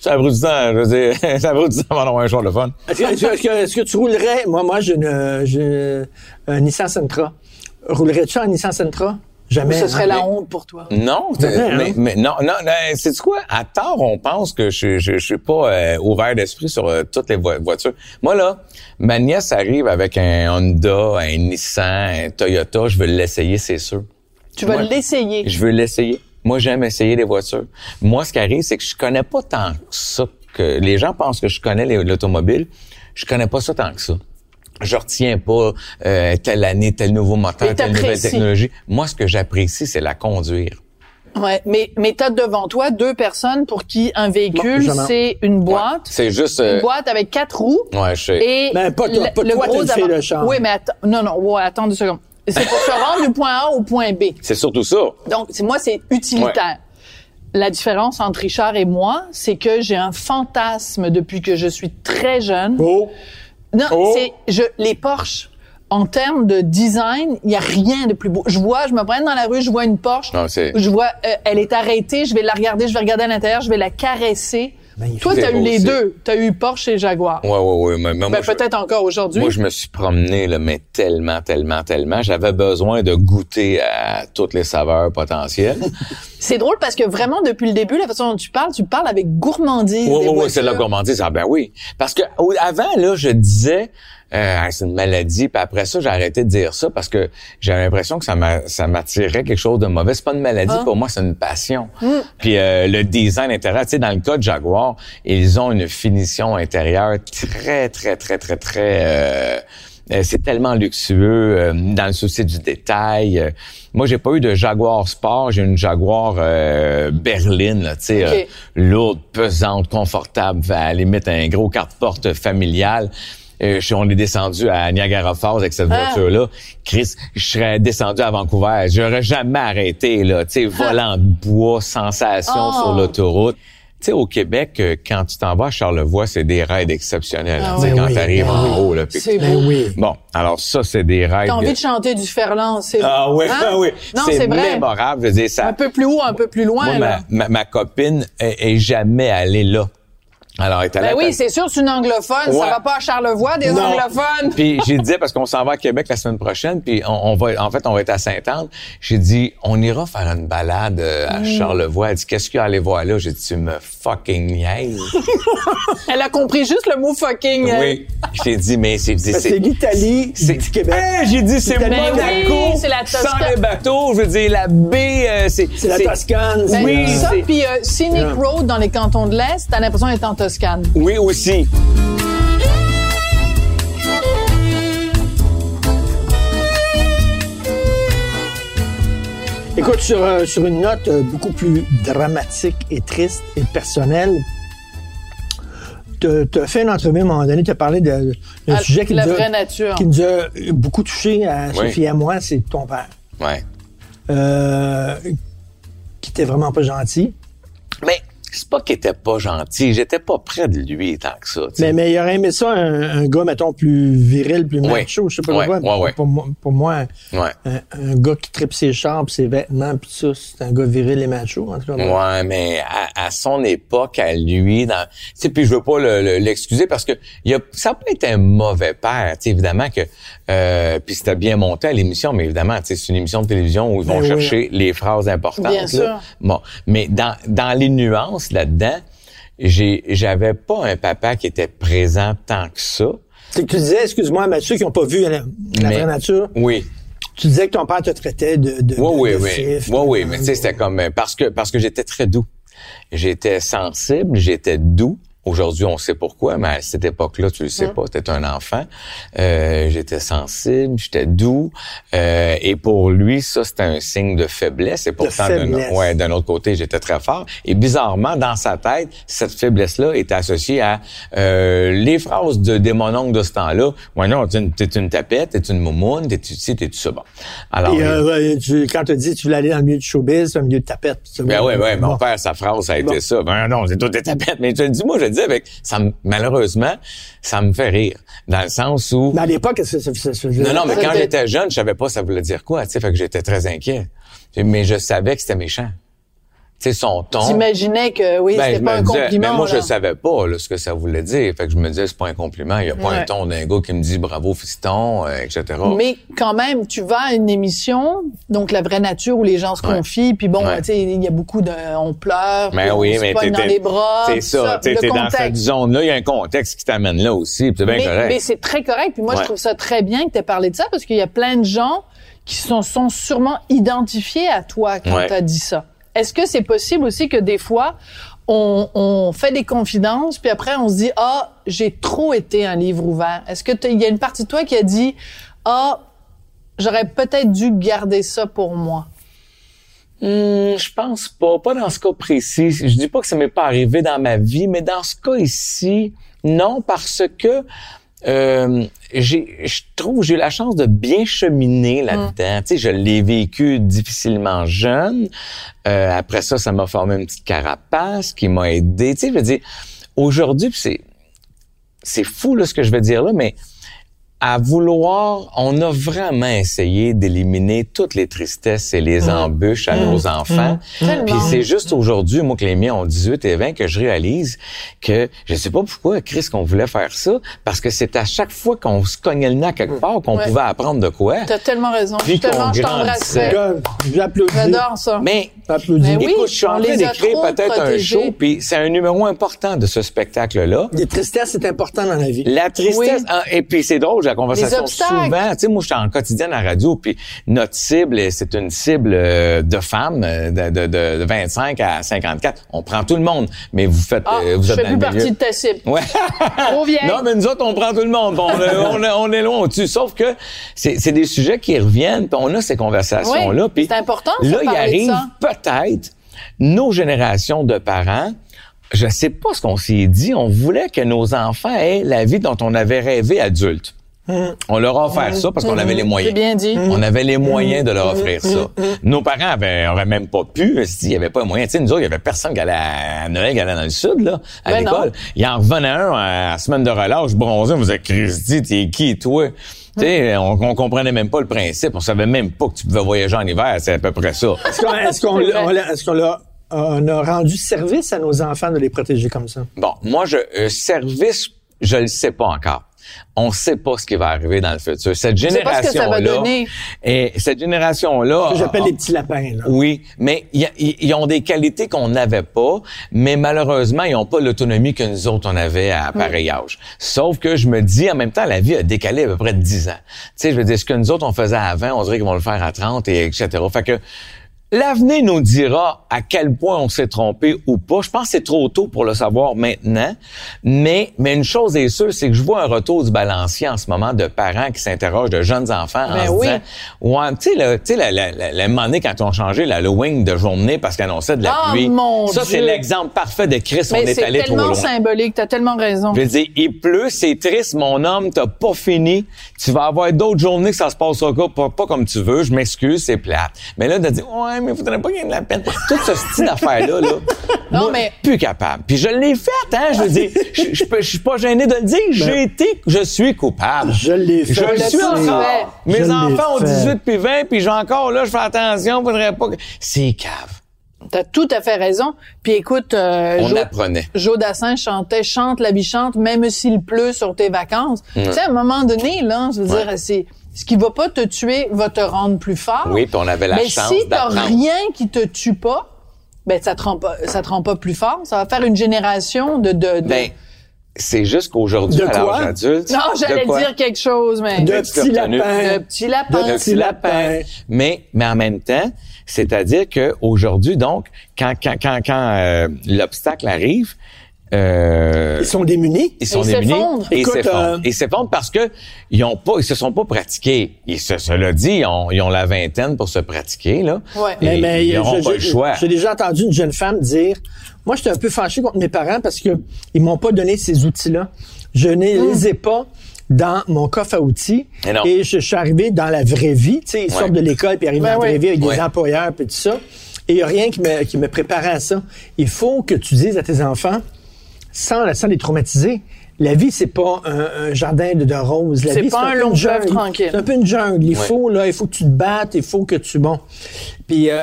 Ça a pris du temps, je veux dire, ça a pris du temps avant d'avoir un jour de fun. Est-ce que, est-ce que- est-ce que- tu roulerais, moi, moi, j'ai une, j'ai un Nissan Sentra. Roulerais-tu en Nissan Sentra? Jamais. Ce serait la honte pour toi. Non, Ouais, hein? mais, mais non, non, c'est quoi? À tort, on pense que je, je, je suis pas euh, ouvert d'esprit sur euh, toutes les vo- voitures. Moi là, ma nièce arrive avec un Honda, un Nissan, un Toyota, je veux l'essayer, c'est sûr. Tu vas l'essayer. Je veux l'essayer. Moi, j'aime essayer les voitures. Moi, ce qui arrive, c'est que je connais pas tant que ça. Que les gens pensent que je connais l'automobile. Je connais pas ça tant que ça. Je retiens pas euh, telle année, tel nouveau moteur, telle nouvelle technologie. Moi, ce que j'apprécie, c'est la conduire. Ouais, mais mais t'as devant toi deux personnes pour qui un véhicule c'est une boîte, C'est juste. une euh, boîte avec quatre roues Ouais, je sais. et Ben, pas toi, le, pas le toi, gros le. Oui, mais attends, non non, ouais, attends deux secondes. C'est pour se rendre du point A au point B. C'est surtout ça. Donc c'est moi c'est utilitaire. La différence entre Richard et moi, c'est que j'ai un fantasme depuis que je suis très jeune. Oh. Non, Oh. c'est je les Porsche. En termes de design, il y a rien de plus beau. Je vois, je me promène dans la rue, je vois une Porsche. Non, c'est- Je vois, euh, elle est arrêtée, je vais la regarder, je vais regarder à l'intérieur, je vais la caresser. Magnifique. Toi, t'as eu les aussi. deux. T'as eu Porsche et Jaguar. Ouais, ouais, ouais. Mais, Ben, je- peut-être encore aujourd'hui. Moi, je me suis promené, là, mais tellement, tellement, tellement. J'avais besoin de goûter à toutes les saveurs potentielles. C'est drôle parce que vraiment, depuis le début, la façon dont tu parles, tu parles avec gourmandise. Oui, oui, oui, c'est m'en dit. Ah ben oui. Parce que avant, là, je disais euh, c'est une maladie. Puis après ça, j'ai arrêté de dire ça parce que j'avais l'impression que ça m'a- ça m'attirait quelque chose de mauvais. C'est pas une maladie Ah. pour moi, c'est une passion. Mm. Puis euh, le design intérieur, tu sais, dans le cas de Jaguar, ils ont une finition intérieure très, très, très, très, très. euh, euh, c'est tellement luxueux euh, dans le souci du détail. Moi, j'ai pas eu de Jaguar Sport, j'ai une Jaguar euh, berline, tu sais, euh, lourde, pesante, confortable, à la limite un gros carte-porte familial. Euh, on est descendu à Niagara Falls avec cette Ah. voiture-là. Chris, je serais descendu à Vancouver. J'aurais jamais arrêté, là. Tu sais, volant de bois, sensation Oh. sur l'autoroute. Tu sais, au Québec, euh, quand tu t'en vas à Charlevoix, c'est des raids exceptionnels. Ah Tu sais, oui. quand Oui, t'arrives oui. en haut, là. C'est Ben oui. Bon, alors ça, c'est des raids... T'as envie de chanter du Ferland, c'est Ah oui, Hein? ah oui. Non, c'est c'est vrai. mémorable. Je veux dire, ça... Un peu plus haut, un peu plus loin, Moi, là. ma, ma, ma copine est, est jamais allée là. Alors, elle Ben oui, c'est sûr, c'est une anglophone. Ouais. Ça va pas à Charlevoix, des Non. anglophones. Puis j'ai dit parce qu'on s'en va à Québec la semaine prochaine, puis on, on va en fait on va être à Sainte-Anne. J'ai dit on ira faire une balade euh, à Charlevoix. Elle dit qu'est-ce qu'il y a à aller voir là? J'ai dit tu me fucking niaises. Elle a compris juste le mot fucking. oui. J'ai dit mais c'est c'est C'est l'Italie c'est- du Québec. Hey, j'ai dit c'est Monaco oui, c'est la sans Toscane. les bateaux. Je veux dire la baie euh, c'est C'est la Toscane. Ben, Oui, c'est- ça, puis euh, Scenic Yeah. Road dans les cantons de l'Est, t'as l'impression d'être en Toscane. Oui aussi. Écoute, sur, euh, sur une note euh, beaucoup plus dramatique et triste et personnelle, tu as fait une entrevue à un moment donné, tu as parlé de- d'un sujet qui la nous, vraie a, nature. qui nous a beaucoup touché à Oui. Sophie et à moi, c'est ton père, Ouais. euh, qui était vraiment pas gentil. Mais c'est pas qu'il était pas gentil, j'étais pas près de lui tant que ça. tu sais. Mais, mais il aurait aimé ça, un, un gars, mettons, plus viril, plus Oui. macho, je sais pas Ouais, pourquoi. ouais, ouais. Pour, moi, pour moi, Ouais. un, un gars qui tripe ses chars, pis ses vêtements, puis ça, c'est un gars viril et macho, en tout cas. Ouais, mais à, à son époque, à lui, dans, tu sais, puis je veux pas le- le- l'excuser parce que il a, ça pas été un mauvais père, tu sais, évidemment que, euh, puis c'était bien monté à l'émission, mais évidemment, tu sais, c'est une émission de télévision où ils vont Ben oui. chercher les phrases importantes. Bien là. sûr. Bon, mais dans, dans les nuances là-dedans, j'avais pas un papa qui était présent tant que ça. Tu disais, excuse-moi, Mathieu, qui n'ont pas vu la, la Mais- vraie nature, Oui. tu disais que ton père te traitait de, de, Oui, de- oui, de oui. fif, Oui, oui, mais tu sais, c'était comme euh, parce que parce que j'étais très doux. J'étais sensible, j'étais doux. Aujourd'hui, on sait pourquoi, mais à cette époque-là, tu le sais pas, t'étais un enfant. Euh, j'étais sensible, j'étais doux. Euh, et pour lui, ça, c'était un signe de faiblesse. Et pourtant, d'un ouais, autre côté, j'étais très fort. Et bizarrement, dans sa tête, cette faiblesse-là était associée à euh, les phrases de, des mononcles de ce temps-là. Ouais, non, t'es une, tapette, t'es une moumoune, t'es ci, t'es tout ça. Bon. Alors, Et euh, ouais, tu- quand tu dis que tu voulais aller dans le milieu du showbiz, dans le milieu de tapette. c'est Ben oui, oui, mon père, sa phrase, ça a été ça. Ben non, c'est tout des tapettes. Mais je le dis, moi, je le dis avec, ça me- malheureusement, ça me fait rire. Dans le sens où, Mais à l'époque, ça, ça, ça, ça- non, non, mais quand j'étais jeune, je savais pas ça voulait dire quoi, tu sais, fait que j'étais très inquiet. Mais je savais que c'était méchant. Tu sais, son ton. T'imaginais que, oui, Ben, c'était je pas un disais- compliment. mais moi, je là. savais pas là, ce que ça voulait dire. Fait que je me disais, c'est pas un compliment. Il y a pas Ouais. un ton d'un gars qui me dit bravo fiston, euh, etc. Mais quand même, tu vas à une émission, donc la vraie nature où les gens se confient, puis bon, Ouais. tu sais, il y a beaucoup de, on pleure, Mais on oui, se mais pogne dans les bras. C'est ça, t'es le t'es dans cette zone-là, il y a un contexte qui t'amène là aussi, c'est bien mais, correct. mais c'est très correct. Puis moi, je trouve ça très bien que tu aies parlé de ça parce qu'il y a plein de gens qui sont, sont sûrement identifiés à toi quand tu as dit ça. Est-ce que c'est possible aussi que des fois, on, fait des confidences, puis après, on se dit, ah, j'ai trop été un livre ouvert. Est-ce que il y a une partie de toi qui a dit, ah, j'aurais peut-être dû garder ça pour moi? Hmm, je pense pas, pas dans ce cas précis. Je dis pas que ça m'est pas arrivé dans ma vie, mais dans ce cas ici, non, parce que euh, j'ai, je trouve, j'ai eu la chance de bien cheminer là-dedans. Tu sais, je l'ai vécu difficilement jeune. Euh, après ça, ça m'a formé une petite carapace qui m'a aidé. Tu sais, je veux dire, aujourd'hui, c'est, c'est fou là ce que je vais dire là, mais à vouloir, on a vraiment essayé d'éliminer toutes les tristesses et les embûches à nos enfants. Tellement. Puis c'est juste aujourd'hui, moi que les miens ont 18 et 20, que je réalise que je sais pas pourquoi, Chris, qu'on voulait faire ça, parce que c'est à chaque fois qu'on se cognait le nez à quelque part qu'on Ouais. pouvait apprendre de quoi. T'as tellement raison. Puis Je tellement, qu'on je grandissait. t'embrasserais. J'applaudis. J'adore ça. Mais. Mais oui. Écoute, je suis en train d'écrire peut-être un show, puis c'est un numéro important de ce spectacle-là. Les tristesses, c'est important dans la vie. La tristesse, Oui. ah, et puis c'est drôle, la conversation souvent. Tu sais, moi, je suis en quotidien à la radio, puis notre cible, c'est une cible euh, de femmes euh, de, de, de, de 25 à 54. On prend tout le monde, mais vous faites, Ah, euh, vous je êtes fais plus partie de ta cible. Ouais. Trop vieille. non, mais nous autres, on prend tout le monde. On, est- on, est- on est loin au-dessus. Sauf que c'est des sujets qui reviennent, puis on a ces conversations-là. Oui, c'est important Là, il arrive peut-être nos générations de parents. Je sais pas ce qu'on s'est dit. On voulait que nos enfants aient la vie dont on avait rêvé adulte. On leur a offert ça parce qu'on avait les moyens. C'est bien dit. On avait les moyens de leur offrir ça. Nos parents avaient, auraient même pas pu, s'il n'y avait pas moyen. Tu sais, nous autres, il y avait personne qui allait à Noël, qui allait dans le sud, là, à Ben l'école. Il en revenait un à la semaine de relâche, bronzé, on vous êtes Christy, t'es qui, toi? Tu sais, on, on comprenait même pas le principe. On savait même pas que tu pouvais voyager en hiver. C'est à peu près ça. Est-ce qu'on est-ce qu'on est-ce l'a- on a rendu service à nos enfants de les protéger comme ça? Bon, moi, je, euh, service, je le sais pas encore. On sait pas ce qui va arriver dans le futur. Cette sait pas ce que ça va génération-là, donner. et cette génération-là, Que j'appelle les petits lapins, là. Oui, mais y a- y- ils ont des qualités qu'on n'avait pas, mais malheureusement, ils n'ont pas l'autonomie que nous autres, on avait à pareil âge. Sauf que je me dis, en même temps, la vie a décalé à peu près de 10 ans. Tu sais, je veux dire, ce que nous autres, on faisait à 20, on dirait qu'ils vont le faire à 30, et etc. Fait que l'avenir nous dira à quel point on s'est trompé ou pas. Je pense que c'est trop tôt pour le savoir maintenant, mais, mais une chose est sûre, c'est que je vois un retour du balancier en ce moment de parents qui s'interrogent, de jeunes enfants en Ben se oui. disant, Ouais, tu sais, le, tu sais, la, la, la, la donné, quand ont changé l'Halloween de journée parce qu'ils annonçaient de la Ah, pluie. mon ça, c'est l'exemple parfait de Chris, on est c'est allé trop tellement loin. symbolique. T'as tellement raison. Je veux dire, il pleut, c'est triste, mon homme, t'as pas fini. Tu vas avoir d'autres journées que ça se passera pas, pas comme tu veux. Je m'excuse, c'est plate. Mais là, de dire, ouais, mais faudrait pas qu'il y ait de la peine. Tout ce style d'affaires-là, là. Non, moi, mais- Plus capable. Puis je l'ai fait, hein. Je veux dire, je, je, suis pas gêné de le dire. J'ai été, je suis coupable. Je l'ai fait. Je le suis encore. fait. Mes Je enfants ont fait. 18 puis 20, puis j'ai encore, là, je fais attention, faudrait pas que... C'est cave. T'as tout à fait raison. Puis écoute, euh, On Jo- apprenait. Joe Dassin chantait Chante la vie chante, même s'il pleut sur tes vacances. Tu sais, à un moment donné, là, je veux Ouais. dire, c'est ce qui va pas te tuer va te rendre plus fort. Oui, puis on avait la Mais chance si t'as rien qui te tue pas, ben ça te rend pas, ça te rend pas plus fort. Ça va faire une génération de de. de- Ben, c'est juste qu'aujourd'hui, De à l'âge adulte... non, j'allais de dire quelque chose, mais De l'as petits lapins. de petits lapins. De un petit lapin. Mais, mais en même temps, c'est-à-dire que aujourd'hui, donc, quand, quand, quand, quand euh, l'obstacle arrive, euh, Ils sont démunis. ils sont Ils démunis ils s'effondrent. euh, Ils s'effondrent parce que ils ont pas, ils se sont pas pratiqués. Ils se, cela dit, ils ont, ils ont la vingtaine pour se pratiquer là. Ouais. Et Mais, mais ils n'auront pas le choix. J'ai déjà entendu une jeune femme dire Moi, j'étais un peu fâchée contre mes parents parce que ils m'ont pas donné ces outils-là. Je ne les ai pas dans mon coffre à outils. Et non. je, je suis arrivé dans la vraie vie. Tu sais, ils Ouais. sortent de l'école puis arrivent Ben dans la vraie vie avec Ouais. des employeurs puis tout ça. Et il n'y a rien qui me, qui me préparait à ça. Il faut que tu dises à tes enfants, sans, sans les traumatiser, la vie, c'est pas un, un jardin de, de roses. La C'est vie, pas un peu long jungle. tranquille. C'est un peu une jungle. Il Ouais. faut, là, il faut que tu te battes, il faut que tu, bon. Puis, euh,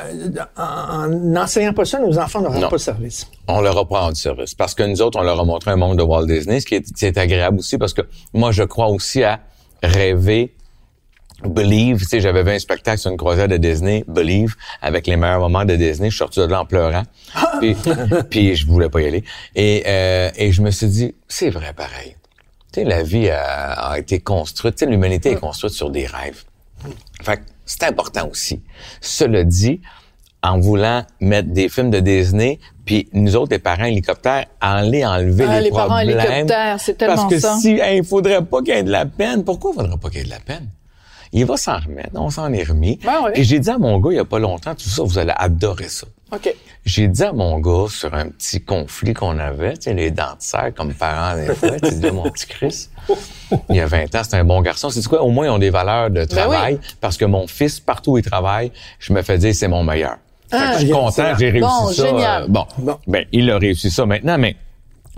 en en n'enseignant pas ça, nos enfants n'auront Non. pas service. on leur a pas rendu service. Parce que nous autres, on leur a montré un monde de Walt Disney, ce qui est, qui est agréable aussi parce que moi, je crois aussi à rêver, believe. Tu sais, j'avais vu un spectacle sur une croisière de Disney, believe, avec les meilleurs moments de Disney. Je suis sorti de là en pleurant. puis, puis je voulais pas y aller. Et, euh, et je me suis dit, c'est vrai pareil. Tu sais, la vie a, a été construite, tu sais, l'humanité est construite sur des rêves. Fait que c'est important aussi. Cela dit, en voulant mettre des films de Disney, puis nous autres, les parents hélicoptères, aller enlever Ah, les, les parents problèmes. hélicoptères, c'est tellement Parce que ça. si il faudrait pas qu'il y ait de la peine, pourquoi il faudrait pas qu'il y ait de la peine? Il va s'en remettre, on s'en est remis. Ben oui. Et j'ai dit à mon gars, il y a pas longtemps, tout ça, vous allez adorer ça. OK. J'ai dit à mon gars sur un petit conflit qu'on avait, tu sais, les dents de serre comme parents des fois, tu dis, mon petit Chris, il y a 20 ans, c'est un bon garçon. C'est quoi? Au moins, ils ont des valeurs de travail. Ben oui. Parce que mon fils, partout où il travaille, je me fais dire, c'est mon meilleur. Ah, je suis content, excellent. j'ai réussi Bon, ça. génial. Euh, bon. Bon. Ben, il a réussi ça maintenant, mais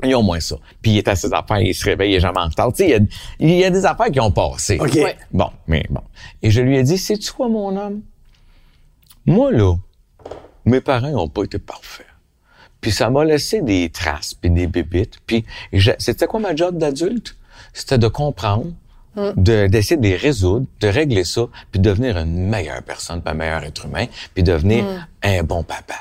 Ils ont moins ça. Puis il est à ses affaires, il se réveille, il est jamais en retard. Tu sais, il y a, il y a des affaires qui ont passé. OK. Ouais. Bon, mais bon. Et je lui ai dit, sais-tu quoi, mon homme? Moi, là, mes parents n'ont pas été parfaits. Puis ça m'a laissé des traces, puis des bébites. Puis c'était quoi ma job d'adulte? C'était de comprendre, de- d'essayer de les résoudre, de régler ça, puis de devenir une meilleure personne, puis un meilleur être humain, puis devenir un bon papa.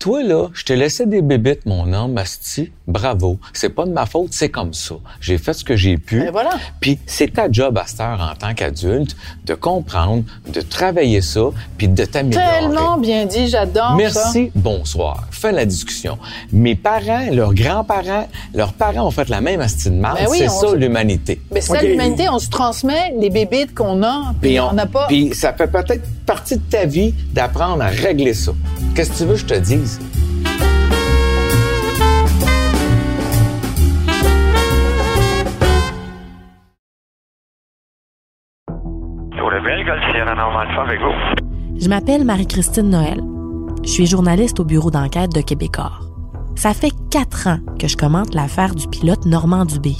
Toi, là, je t'ai laissé des bébites, mon homme, Asti. Bravo. C'est pas de ma faute, c'est comme ça. J'ai fait ce que j'ai pu. Ben voilà. Puis c'est ta job à cette heure en tant qu'adulte de comprendre, de travailler ça, puis de t'améliorer. Tellement bien dit, j'adore ça. Merci, bonsoir. Fin la discussion. Mes parents, leurs grands-parents, leurs parents ont fait la même astuce de marde. Ben oui, c'est ça se- l'humanité. Mais c'est ça Ok. l'humanité, on se transmet les bébites qu'on a, puis on n'a pas. Puis ça fait peut-être partie de ta vie d'apprendre à régler ça. Qu'est-ce que tu veux que je te dise? Je m'appelle Marie-Christine Noël. Je suis journaliste au bureau d'enquête de Québecor. Ça fait quatre ans que je commente l'affaire du pilote Normand Dubé,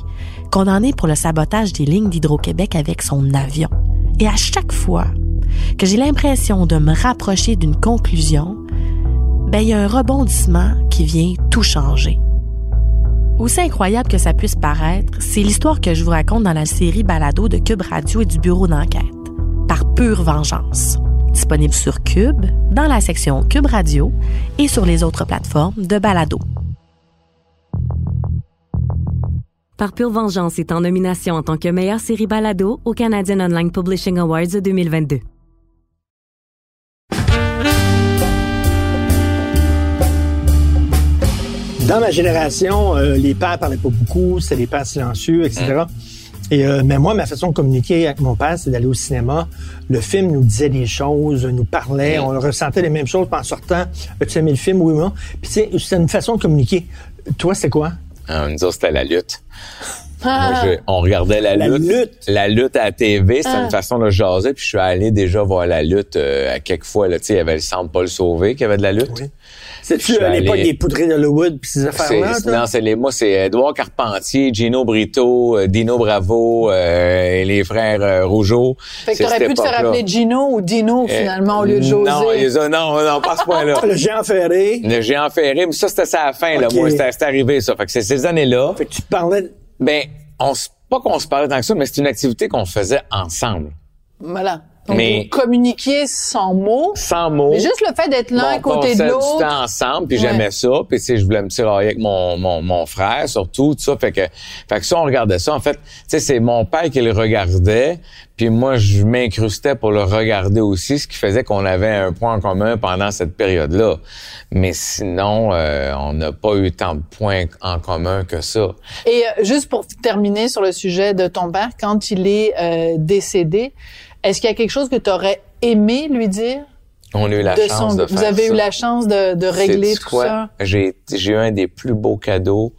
condamné pour le sabotage des lignes d'Hydro-Québec avec son avion. Et à chaque fois que j'ai l'impression de me rapprocher d'une conclusion, ben, il y a un rebondissement qui vient tout changer. Aussi incroyable que ça puisse paraître, c'est l'histoire que je vous raconte dans la série Balado de Cube Radio et du bureau d'enquête, par pure vengeance. Disponible sur Cube, dans la section Cube Radio et sur les autres plateformes de Balado. Par pure vengeance est en nomination en tant que meilleure série balado au Canadian Online Publishing Awards 2022. Dans ma génération, euh, les pères parlaient pas beaucoup, c'était des pères silencieux, etc. Et euh, mais moi, ma façon de communiquer avec mon père, c'est d'aller au cinéma. Le film nous disait des choses, nous parlait, on ressentait les mêmes choses. Puis en sortant, as-tu aimé le film? Oui, moi. Puis tu sais, c'était une façon de communiquer. Toi, c'était quoi? Euh, nous autres, c'était la lutte. Moi, je- on regardait la, La lutte, lutte. La lutte à la TV, c'était Ah. une façon de jaser. Puis je suis allé déjà voir la lutte euh, à quelques fois. Là, Tu sais, il y avait le centre Paul Sauvé qui avait de la lutte. Oui. C'est-tu à l'époque allé- des poudrées d'Hollywood puis ces affaires-là? non, c'est les, moi, c'est Edouard Carpentier, Gino Brito, euh, Dino Bravo, euh, et les frères euh, Rougeau. Fait que t'aurais pu te faire appeler Gino ou Dino, Euh, finalement, au lieu de José. Non, ils ont- non, non, pas ce point-là. Le Jean Ferré. Le géant ferré, mais ça, c'était ça à la fin, là. Moi, c'était, c'était arrivé, ça. Fait que c'est ces années-là. Fait que tu parlais... de- Ben, on s- pas qu'on se parlait tant que ça, mais c'est une activité qu'on faisait ensemble. Voilà. Donc, Mais- vous communiquiez sans mots. Sans mots. Mais juste le fait d'être l'un à on côté de passait du l'autre. temps ensemble, puis Ouais. j'aimais ça. Puis tu sais, je voulais me tirailler avec mon, mon, mon frère, surtout, tout ça. Fait que, fait que ça, on regardait ça. En fait, tu sais, c'est mon père qui le regardait, puis moi, je m'incrustais pour le regarder aussi, ce qui faisait qu'on avait un point en commun pendant cette période-là. Mais sinon, euh, on n'a pas eu tant de points en commun que ça. Et euh, juste pour terminer sur le sujet de ton père, quand il est euh, décédé, est-ce qu'il y a quelque chose que tu aurais aimé lui dire? On a eu la de chance son- de vous avez ça. eu la chance de, de régler tout quoi? ça? J'ai, j'ai eu un des plus beaux cadeaux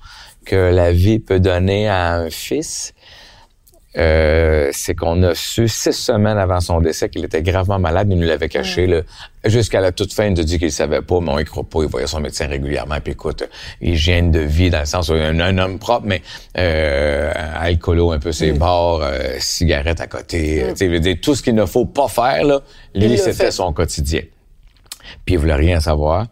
que la vie peut donner à un fils. Euh, c'est qu'on a su six semaines avant son décès qu'il était gravement malade. Il nous l'avait caché jusqu'à la toute fin. Il nous a dit qu'il savait pas, mais on y croit pas. Il voyait son médecin régulièrement. Puis écoute, hygiène de vie dans le sens où un, un homme propre, mais euh, alcoolo un peu ses bords, euh, cigarette à côté. Tu sais, je veux dire, tout ce qu'il ne faut pas faire là, Il lui c'était son quotidien. Puis il voulait rien savoir.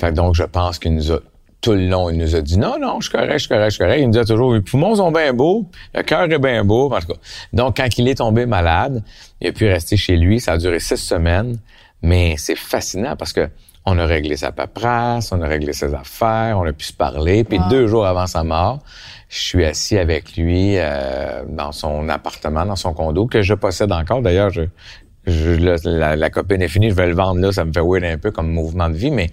Fait que donc, je pense qu'il nous a, tout le long, il nous a dit, non, non, je suis correct, je suis correct, je suis correct. Il nous a toujours, les poumons sont bien beaux, le cœur est bien beau, en tout cas. Donc, quand il est tombé malade, il a pu rester chez lui. Ça a duré six semaines. Mais c'est fascinant parce que on a réglé sa paperasse, on a réglé ses affaires, on a pu se parler. Puis deux jours avant sa mort, je suis assis avec lui euh, dans son appartement, dans son condo, que je possède encore. D'ailleurs, je, je- la copine est finie, je vais le vendre là, ça me fait weird un peu comme mouvement de vie, mais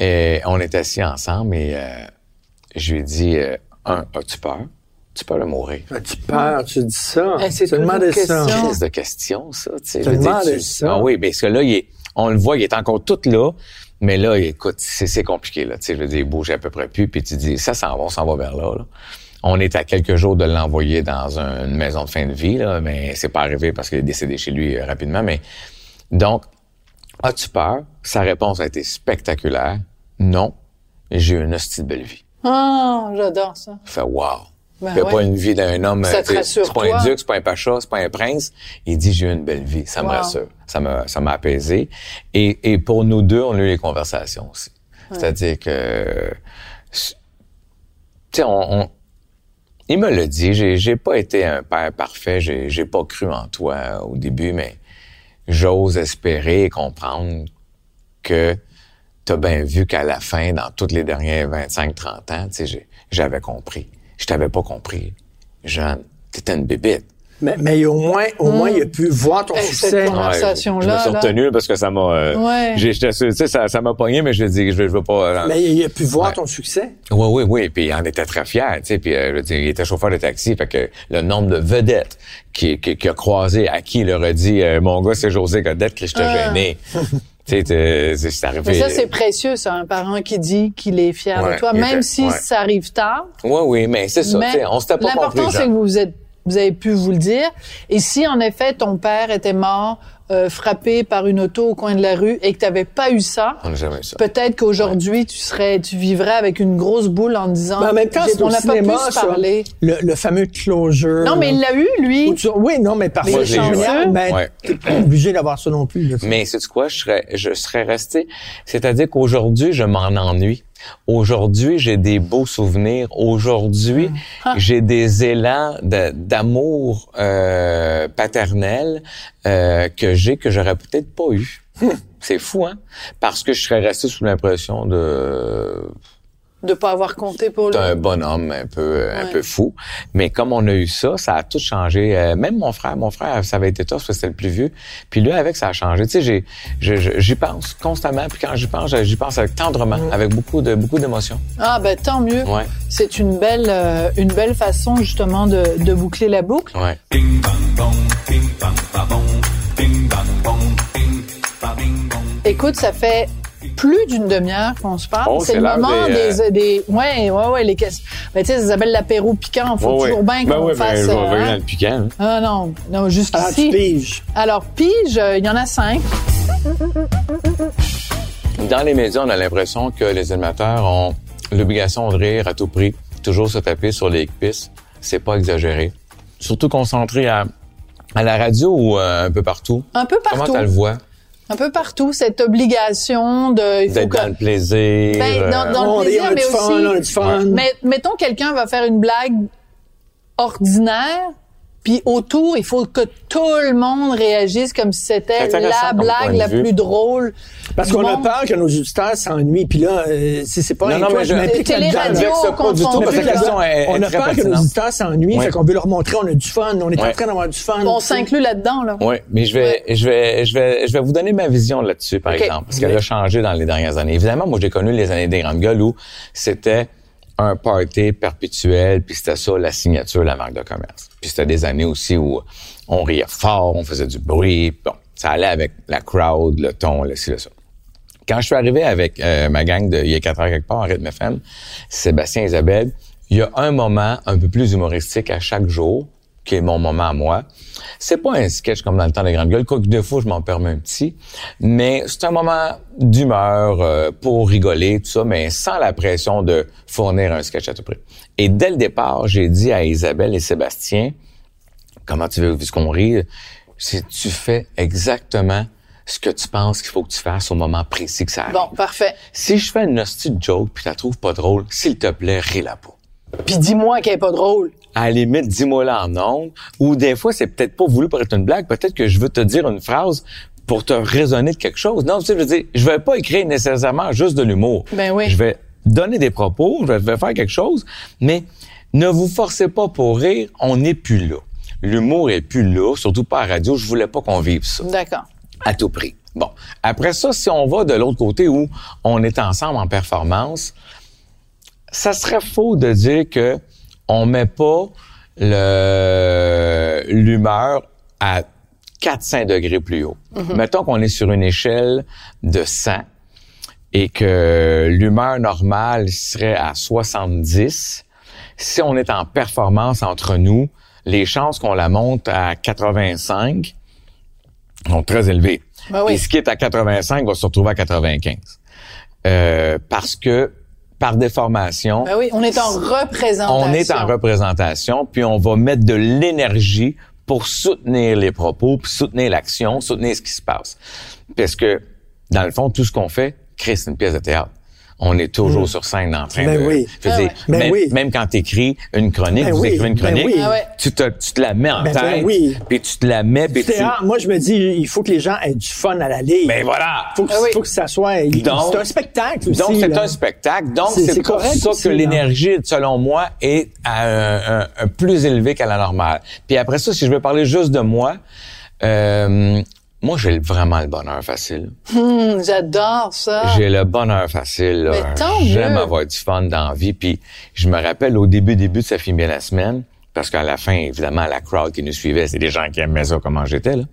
euh, on est assis ensemble et euh, je lui ai dit, euh, un, as-tu peur? Tu peur de mourir? As-tu peur? Tu dis ça? Eh, c'est une ça. question. Crise de question, ça. Tu ça. Ah oui, parce que là, il est, on le voit, il est encore tout là. Mais là, écoute, c'est c'est compliqué. Là. Tu sais, je veux dire, il bouge à peu près plus. Puis tu dis, ça s'en va, on s'en va vers là, là. On est à quelques jours de l'envoyer dans un- une maison de fin de vie, là, mais c'est pas arrivé parce qu'il est décédé chez lui euh, rapidement. Mais donc, as-tu peur? Sa réponse a été spectaculaire. Non, j'ai eu une hostie de belle vie. Ah, j'adore ça. Je fais wow. Ben ouais. pas une vie d'un homme. Ça te rassure, C'est pas toi? un duc, c'est pas un pacha, c'est pas un prince. Il dit j'ai eu une belle vie. Ça me rassure. Ça m'a, ça m'a apaisé. Et, et pour nous deux, on a eu les conversations aussi. C'est-à-dire que, tu sais, on, on- il me l'a dit. J'ai, j'ai pas été un père parfait. J'ai, j'ai pas cru en toi au début, mais j'ose espérer et comprendre que t'as bien vu qu'à la fin, dans toutes les derniers 25-30 ans, tu sais, j'ai- j'avais compris. Je t'avais pas compris. Jeanne, t'étais une bébite. Mais, mais au moins, au moins, il a pu voir ton succès. cette conversation. je me suis là. retenu parce que ça m'a... euh, Ouais. j'ai- j'étais sûr, tu sais, ça, ça m'a pogné, mais je dis, je, je veux pas... euh, Mais il a pu voir Ouais. ton succès. Oui, oui, oui. Puis il en était très fier, tu sais. Puis euh, je veux dire, il était chauffeur de taxi, fait que le nombre de vedettes qui, qui, qui a croisé, à qui il leur a dit, euh, mon gars, c'est José Godette que je t'ai Ah. gêné. tu sais, t'es- c'est arrivé. Mais ça, c'est précieux, ça, un parent qui dit qu'il est fier Ouais, de toi, même était- si ouais. ça arrive tard. Oui, oui, mais c'est ça. Mais on s'était pas compris. l'important, c'est que vous êtes, vous avez pu vous le dire. Et si, en effet, ton père était mort, euh, frappé par une auto au coin de la rue et que tu n'avais pas eu ça, peut-être qu'aujourd'hui, tu serais, tu vivrais avec une grosse boule en disant, Mais en même temps, on n'a pas pu se ça. parler. Le, le fameux closure. Non, mais il l'a eu, lui. Tu- Oui, non, mais l'ai eu, génial, ouais. t'es pas obligé d'avoir ça non plus. là. Mais c'est quoi, je serais, je serais resté. C'est-à-dire qu'aujourd'hui, je m'en ennuie. Aujourd'hui, j'ai des beaux souvenirs. Aujourd'hui, Ah. j'ai des élans de- d'amour euh, paternel euh, que j'ai que j'aurais peut-être pas eu. C'est fou, hein? Parce que je serais resté sous l'impression de De pas avoir compté pour lui. d'un bonhomme un peu un Ouais. peu fou. Mais comme on a eu ça, ça a tout changé. Euh, même mon frère, mon frère, ça avait été tough parce que c'était le plus vieux. Puis lui, avec, ça a changé. Tu sais, j'ai, je- je- j'y pense constamment. Puis quand j'y pense, j'y pense avec tendrement, avec beaucoup de beaucoup d'émotion. Ah, ben, tant mieux. Ouais, C'est une belle, euh, une belle façon, justement, de, de boucler la boucle. ouais. Écoute, ça fait plus d'une demi-heure qu'on se parle. Oh, c'est le moment des, des, euh, des, ouais, ouais, ouais, les questions. Ben, tu sais, ça s'appelle l'apéro piquant. Faut Ouais, toujours bien Ben qu'on ben, fasse. je vais euh, revenir hein. dans le piquant. hein. Ah non, non, Alors, tu jusqu'ici. piges. Alors, pige, euh, il y en a cinq. Dans les médias, on a l'impression que les animateurs ont l'obligation de rire à tout prix, toujours se taper sur les pistes. C'est pas exagéré. Surtout concentré à, à la radio ou euh, un peu partout. Un peu Comment partout. tu le vois? Un peu partout, cette obligation de. il faut D'être que- dans le plaisir. Ben, dans- le mais du fun, aussi- on a du fun. Mais mettons quelqu'un va faire une blague ordinaire, puis autour, il faut que tout le monde réagisse comme si c'était la blague la vue. plus drôle. Parce qu'on a peur que nos auditeurs s'ennuient. Puis là, euh, c'est pas Non, un non, mais je je- m'implique là-dedans. radio, vexe pas du tout confondu. parce que la question est, est On a peur que nos auditeurs s'ennuient, fait qu'on veut leur montrer on a du fun, on est en train d'avoir du fun. On s'inclut là-dedans, là. Oui, mais je vais, je vais, je vais, je vais vous donner ma vision là-dessus, par exemple, parce qu'elle a changé dans les dernières années. Évidemment, moi, j'ai connu les années des grandes gueules où c'était un party perpétuel, puis c'était ça la signature de la marque de commerce. Puis c'était des années aussi où on riait fort, on faisait du bruit, bon, ça allait avec la crowd, le ton, le ci, le ça. Quand je suis arrivé avec euh, ma gang de Il y a quatre heures quelque part, en rythme FM, Sébastien et Isabelle, il y a un moment un peu plus humoristique à chaque jour, qui est mon moment à moi. C'est pas un sketch comme dans le temps des grandes gueules, quoique deux fois je m'en permets un petit, mais c'est un moment d'humeur euh, pour rigoler, tout ça, mais sans la pression de fournir un sketch à tout prix. Et dès le départ, j'ai dit à Isabelle et Sébastien, comment tu veux qu'on rit, c'est tu fais exactement ce que tu penses qu'il faut que tu fasses au moment précis que ça arrive. Bon, parfait. Si je fais une hostie de joke puis tu la trouves pas drôle, s'il te plaît, ris-la pas. Puis dis-moi qu'elle est pas drôle. À la limite, dis-moi là en ondes. Ou des fois, c'est peut-être pas voulu pour être une blague. Peut-être que je veux te dire une phrase pour te raisonner de quelque chose. Non, tu sais, je veux dire, je vais pas écrire nécessairement juste de l'humour. Ben oui. Je vais donner des propos, je vais, je vais faire quelque chose, mais ne vous forcez pas pour rire, on n'est plus là. L'humour est plus là, surtout pas à la radio. Je voulais pas qu'on vive ça D'accord. À tout prix. Bon. Après ça, si on va de l'autre côté où on est ensemble en performance, ça serait faux de dire que on met pas le l'humeur à 400 degrés plus haut. Mettons qu'on est sur une échelle de 100 et que l'humeur normale serait à 70. Si on est en performance entre nous, les chances qu'on la monte à 85 sont très élevées. Ben oui. Et ce qui est à 85 va se retrouver à 95. Euh, parce que par déformation, Ben oui, on est en représentation. on est en représentation, puis on va mettre de l'énergie pour soutenir les propos, puis soutenir l'action, soutenir ce qui se passe. Parce que, dans le fond, tout ce qu'on fait, crée c'est une pièce de théâtre. On est toujours sur scène en train Ben de... oui. Je veux Ah dire, ouais. Ben même, oui. même quand tu écris une chronique, Ben vous oui, écrivez une ben chronique, oui. Ah tu, te, tu te la mets en Ben, ben tête, oui. puis tu te la mets, puis tu... Moi, je me dis, il faut que les gens aient du fun à la lire. Ben voilà! faut que, Ah oui. faut que ça soit. Donc- c'est un spectacle aussi. Donc, c'est un spectacle. Donc, C'est- pour correct ça aussi, que l'énergie, selon moi, est à un, un- un plus élevé qu'à la normale. Puis après ça, si je veux parler juste de moi, euh, moi, j'ai vraiment le bonheur facile. Hum, J'adore ça. J'ai le bonheur facile. là. Mais tant J'aime mieux. avoir du fun dans la vie. Puis je me rappelle au début, début de Ça finit bien la semaine, parce qu'à la fin, évidemment, la crowd qui nous suivait, c'est des gens qui aimaient ça, comment j'étais. là.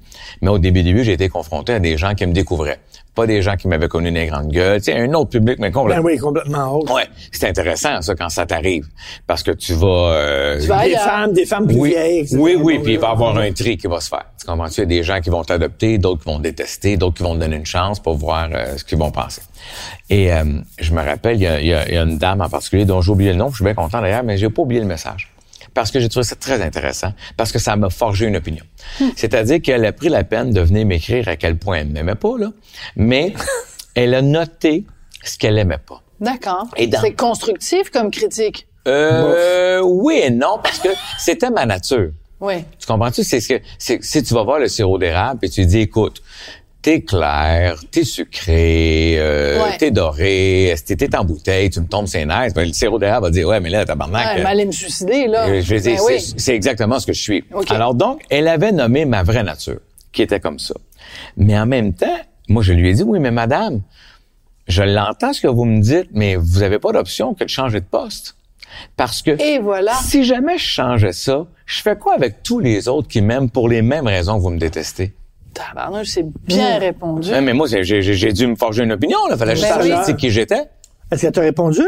Mais au début, début, j'ai été confronté à des gens qui me découvraient. Pas des gens qui m'avaient connu des grandes gueules. Tu sais, un autre public, mais Ben complètement. oui, complètement autre. Ouais, c'est intéressant ça quand ça t'arrive parce que tu vas euh, Tu vas Des femmes, des femmes plus oui, vieilles. etc. oui, oui, Bon, puis il va y avoir un tri qui va se faire. Tu comprends? Tu as des gens qui vont t'adopter, d'autres qui vont te détester, d'autres qui vont te donner une chance pour voir euh, ce qu'ils vont penser. Et euh, je me rappelle, il y a, il y a- il y a une dame en particulier dont j'ai oublié le nom, je suis bien content d'ailleurs, mais j'ai pas oublié le message. Parce que j'ai trouvé ça très intéressant, parce que ça m'a forgé une opinion. C'est-à-dire qu'elle a pris la peine de venir m'écrire à quel point elle m'aimait pas, là, mais elle a noté ce qu'elle aimait pas. D'accord. Et dans- C'est constructif comme critique? Euh, oui et non, parce que c'était ma nature. Oui. Tu comprends-tu? C'est ce que, si tu vas voir le sirop d'érable et tu dis, écoute, t'es clair, t'es sucré, euh, Ouais. t'es doré, t'es, en bouteille, tu me tombes ses nerfs, ben, le sirop d'érable va dire, ouais, mais là, tabarnak. Ouais, euh, mais allez me suicider, là. euh, je veux dire, Ben oui. c'est, exactement ce que je suis. Alors donc, elle avait nommé ma vraie nature, qui était comme ça. Mais en même temps, moi, je lui ai dit, oui, mais madame, je l'entends ce que vous me dites, mais vous avez pas d'option que de changer de poste. Parce que Et voilà. si jamais je changeais ça, je fais quoi avec tous les autres qui m'aiment pour les mêmes raisons que vous me détestez? Tabarnouche, c'est bien répondu. Hein, mais moi, j'ai, j'ai- j'ai dû me forger une opinion. Là. Fallait juste Ben oui. savoir qui j'étais. Est-ce qu'elle t'a répondu?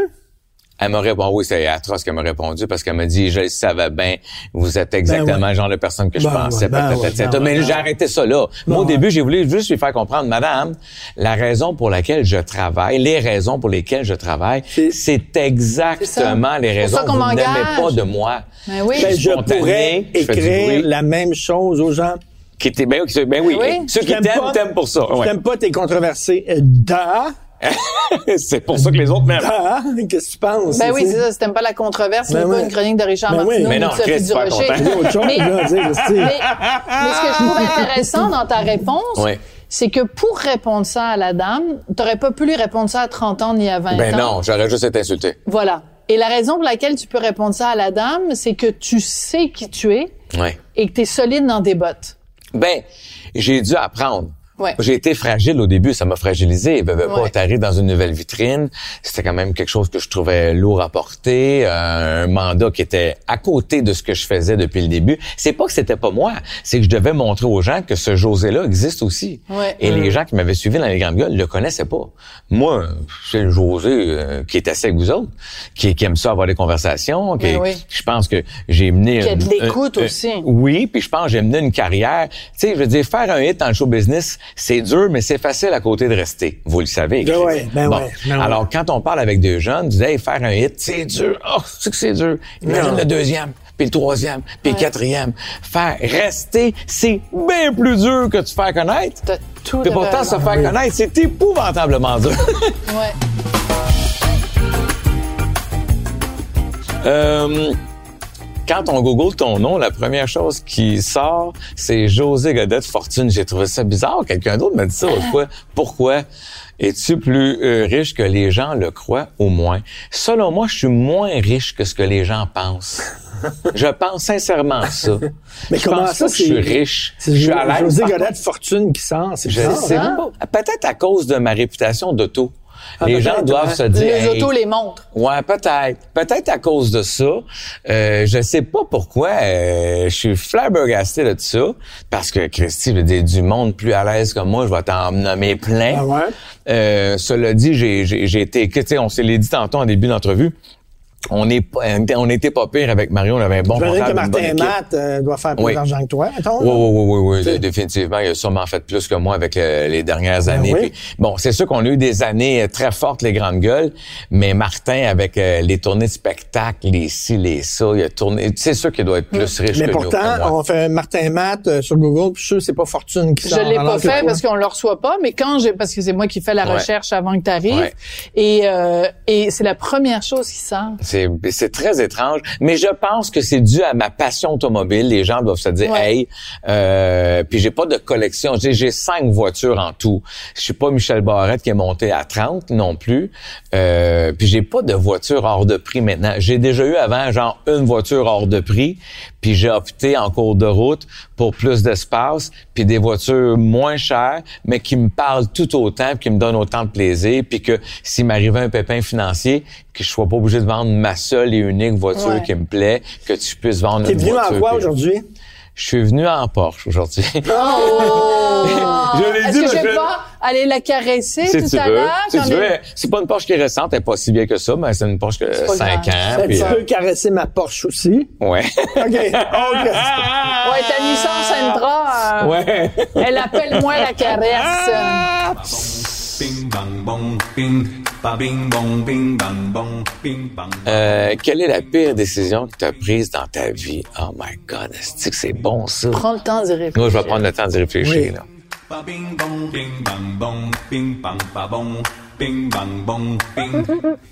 Elle m'a répondu, oui, c'est atroce qu'elle m'a répondu parce qu'elle m'a dit, je le savais bien, vous êtes exactement Ben ouais. le genre de personne que je Ben pensais. ben ouais, ben mais j'ai arrêté ça là. Moi, au début, j'ai voulu juste lui faire comprendre, madame, la raison pour laquelle je travaille, les raisons pour lesquelles je travaille, C'est- c'est exactement les raisons que qu'on vous n'aimez pas de moi. Ben oui. Ben, je pourrais écrire la même chose aux gens. Qui était, ben, oui, ben oui, Ben oui. ceux qui t'aiment, t'aiment pour ça. Ouais. J'aime pas tes controversés. Euh, Da, c'est pour ça que les autres m'aiment. qu'est-ce que tu penses? Ben oui, c'est ça. Si t'aimes pas la controverse, Ben lis pas une chronique de Richard Ben oui. Martineau Mais ni non, de Sophie Durocher. Mais- c'est- Mais, mais ce que je trouve intéressant dans ta réponse, Oui. c'est que pour répondre ça à la dame, t'aurais pas pu lui répondre ça à 30 ans ni à 20 Ben ans. non, j'aurais juste été insulté. Voilà. Et la raison pour laquelle tu peux répondre ça à la dame, c'est que tu sais qui tu es Ouais. et que tu es solide dans tes bottes. Ben, j'ai dû apprendre. Ouais. J'ai été fragile au début, ça m'a fragilisé. Ben, ben, Ouais. pas t'arrives dans une nouvelle vitrine. C'était quand même quelque chose que je trouvais lourd à porter, euh, un mandat qui était à côté de ce que je faisais depuis le début. C'est pas que c'était pas moi, c'est que je devais montrer aux gens que ce José-là existe aussi. Ouais. Et les gens qui m'avaient suivi dans les grandes gueules le connaissaient pas. Moi, c'est le José euh, qui est assis avec vous autres, qui, qui aime ça avoir des conversations. Qui, Ben oui. Je pense que j'ai mené... Qui a de l'écoute aussi. oui, puis je pense que j'ai mené une carrière. Tu sais, je veux dire, faire un hit dans le show business, c'est dur, mais c'est facile à côté de rester. Vous le savez. Ben ouais, ben Bon. ouais, ben ouais. Alors, quand on parle avec des jeunes, disent, hey, faire un hit, c'est dur. Oh, c'est que c'est dur. Imagine Non. le deuxième, puis le troisième, puis le quatrième. Faire rester, c'est bien plus dur que de se faire connaître. T'as tout Puis pourtant, fait se faire connaître, c'est épouvantablement dur. Ouais. Euh, quand on google ton nom, la première chose qui sort, c'est José Godette Fortune. J'ai trouvé ça bizarre. Quelqu'un d'autre m'a dit ça l'autre fois. Pourquoi? Es-tu plus euh, riche que les gens le croient au moins? Selon moi, je suis moins riche que ce que les gens pensent. je pense sincèrement ça. Mais je comment pense ça, que je suis riche. Je suis à l'aise. José Godette Fortune qui sort, c'est je bizarre, sais hein? pas. Peut-être à cause de ma réputation d'auto. Ah, les gens doivent se dire. Les hey, autos les montrent. Ouais, peut-être. Peut-être à cause de ça. Euh, je sais pas pourquoi. euh, je suis flabbergasté de ça. Parce que, Christy, je dire, du monde plus à l'aise que moi, je vais t'en nommer plein. Ah ouais? Euh, cela dit, j'ai, j'ai, j'ai été... Tu sais, on s'est les dit tantôt en début d'entrevue. On est pas- on n'était pas pire avec Mario, on avait un bon J'imagine que Martin et. Matt euh, doivent faire plus Oui. d'argent que toi, mettons. Oui, oui, oui, oui, oui, définitivement. Il a sûrement fait plus que moi avec euh, les dernières années. Ben oui. Puis, bon, c'est sûr qu'on a eu des années euh, très fortes, les grandes gueules, mais Martin, avec euh, les tournées de spectacles, les ci, les ça, il a tourné... C'est sûr qu'il doit être plus riche Mais que nous. pourtant, que moi. on fait Martin et Matt euh, sur Google, puis je sûr que c'est pas Fortune qui Je sort. l'ai alors pas fait parce qu'on le reçoit pas, mais quand j'ai parce que c'est moi qui fais la Ouais. recherche avant que tu arrives Ouais. et euh, et c'est la première chose qui sort. C'est, c'est très étrange, mais je pense que c'est dû à ma passion automobile. Les gens doivent se dire, Ouais. hey, euh, puis j'ai pas de collection. J'ai, j'ai cinq voitures en tout. Je suis pas Michel Barrette qui est monté à 30 non plus. Euh, puis j'ai pas de voiture hors de prix maintenant. J'ai déjà eu avant genre une voiture hors de prix, puis j'ai opté en cours de route pour plus d'espace, puis des voitures moins chères, mais qui me parlent tout autant, puis qui me donnent autant de plaisir, puis que s'il m'arrivait un pépin financier, que je sois pas obligé de vendre ma seule et unique voiture Ouais. qui me plaît, que tu puisses vendre T'es une venu voiture. en quoi que- aujourd'hui? Je suis venu en Porsche aujourd'hui. Oh! Je l'ai Est-ce dit, que mais je vais pas aller la caresser si tout tu à veux. l'heure? Si tu veux. les- C'est pas une Porsche qui est récente, elle est pas si vieille que ça, mais c'est une Porsche de pas 5 grave. ans. Puis, tu euh, peux caresser ma Porsche aussi? ouais. OK. OK. Ouais, ta Nissan Sentra, euh, ouais. elle appelle moins la caresse. Euh, quelle est la pire décision que tu as prise dans ta vie? Oh my God, est-ce que c'est bon ça? Prends le temps d'y réfléchir. Moi, je vais prendre le temps d'y réfléchir. Oui. Là.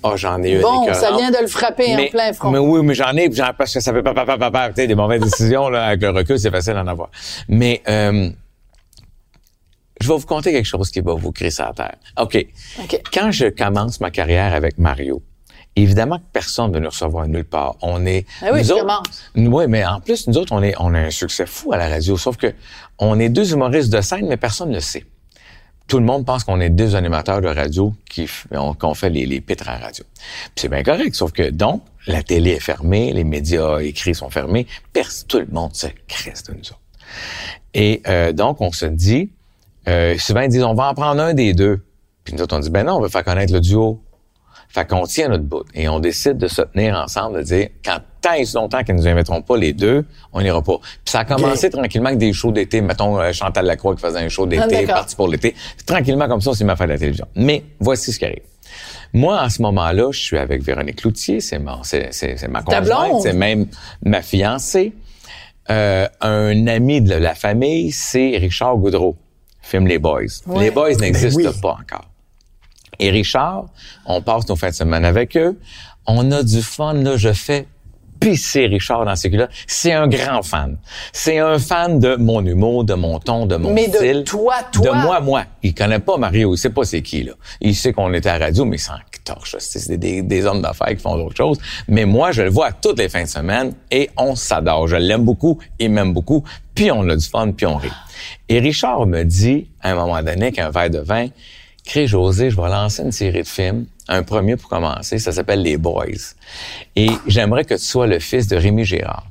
Oh, j'en ai une Bon, ça vient de le frapper en plein front. Mais oui, mais j'en ai, puis j'en, parce que ça fait papa, papa, papa, tu sais, des mauvaises décisions, là, avec le recul, c'est facile d'en avoir. Mais, euh, je vais vous conter quelque chose qui va vous ça à terre. OK. OK. Quand je commence ma carrière avec Mario, évidemment que personne ne nous recevoir nulle part. On est. Ah oui, nous autres-. Oui, mais en plus, nous autres, on est, on a un succès fou à la radio. Sauf que on est deux humoristes de scène, mais personne ne le sait. Tout le monde pense qu'on est deux animateurs de radio qui qu'on fait les, les pitres à radio. Puis c'est bien correct, sauf que donc la télé est fermée, les médias écrits sont fermés, tout le monde se crisse de nous autres. Et euh, donc on se dit, euh, souvent ils disent on va en prendre un des deux. Puis nous autres on dit ben non, on veut faire connaître le duo. Fait qu'on tient notre bout et on décide de se tenir ensemble, de dire quand tant et si longtemps qu'ils nous inviteront pas les deux, on n'ira pas. Puis ça a commencé tranquillement avec des shows d'été, mettons euh, Chantal Lacroix qui faisait un show Ah, d'été, d'accord. parti pour l'été. Tranquillement comme ça, c'est ma fait de la télévision. Mais voici ce qui arrive. Moi, en ce moment-là, je suis avec Véronique Loutier, c'est ma, c'est, c'est, ma conjointe, c'est même ma fiancée. Euh, un ami de la famille, c'est Richard Goudreau, film Les Boys. Ouais. Les Boys n'existent Ben oui. pas encore. Et Richard, on passe nos fins de semaine avec eux. On a du fun, là. Je fais pisser Richard dans ses culottes. C'est un grand fan. C'est un fan de mon humour, de mon ton, de mon Mais de style. toi, toi. De moi, moi. Il connaît pas Mario. Il sait pas c'est qui, là. Il sait qu'on était à la radio, mais il s'en torche. C'est des, des, des hommes d'affaires qui font d'autres choses. Mais moi, je le vois toutes les fins de semaine et on s'adore. Je l'aime beaucoup, il m'aime beaucoup. Puis on a du fun, puis on rit. Et Richard me dit, à un moment donné, qu'un verre de vin, Crée José, je vais lancer une série de films. Un premier pour commencer, ça s'appelle Les Boys. Et j'aimerais que tu sois le fils de Rémi Gérard.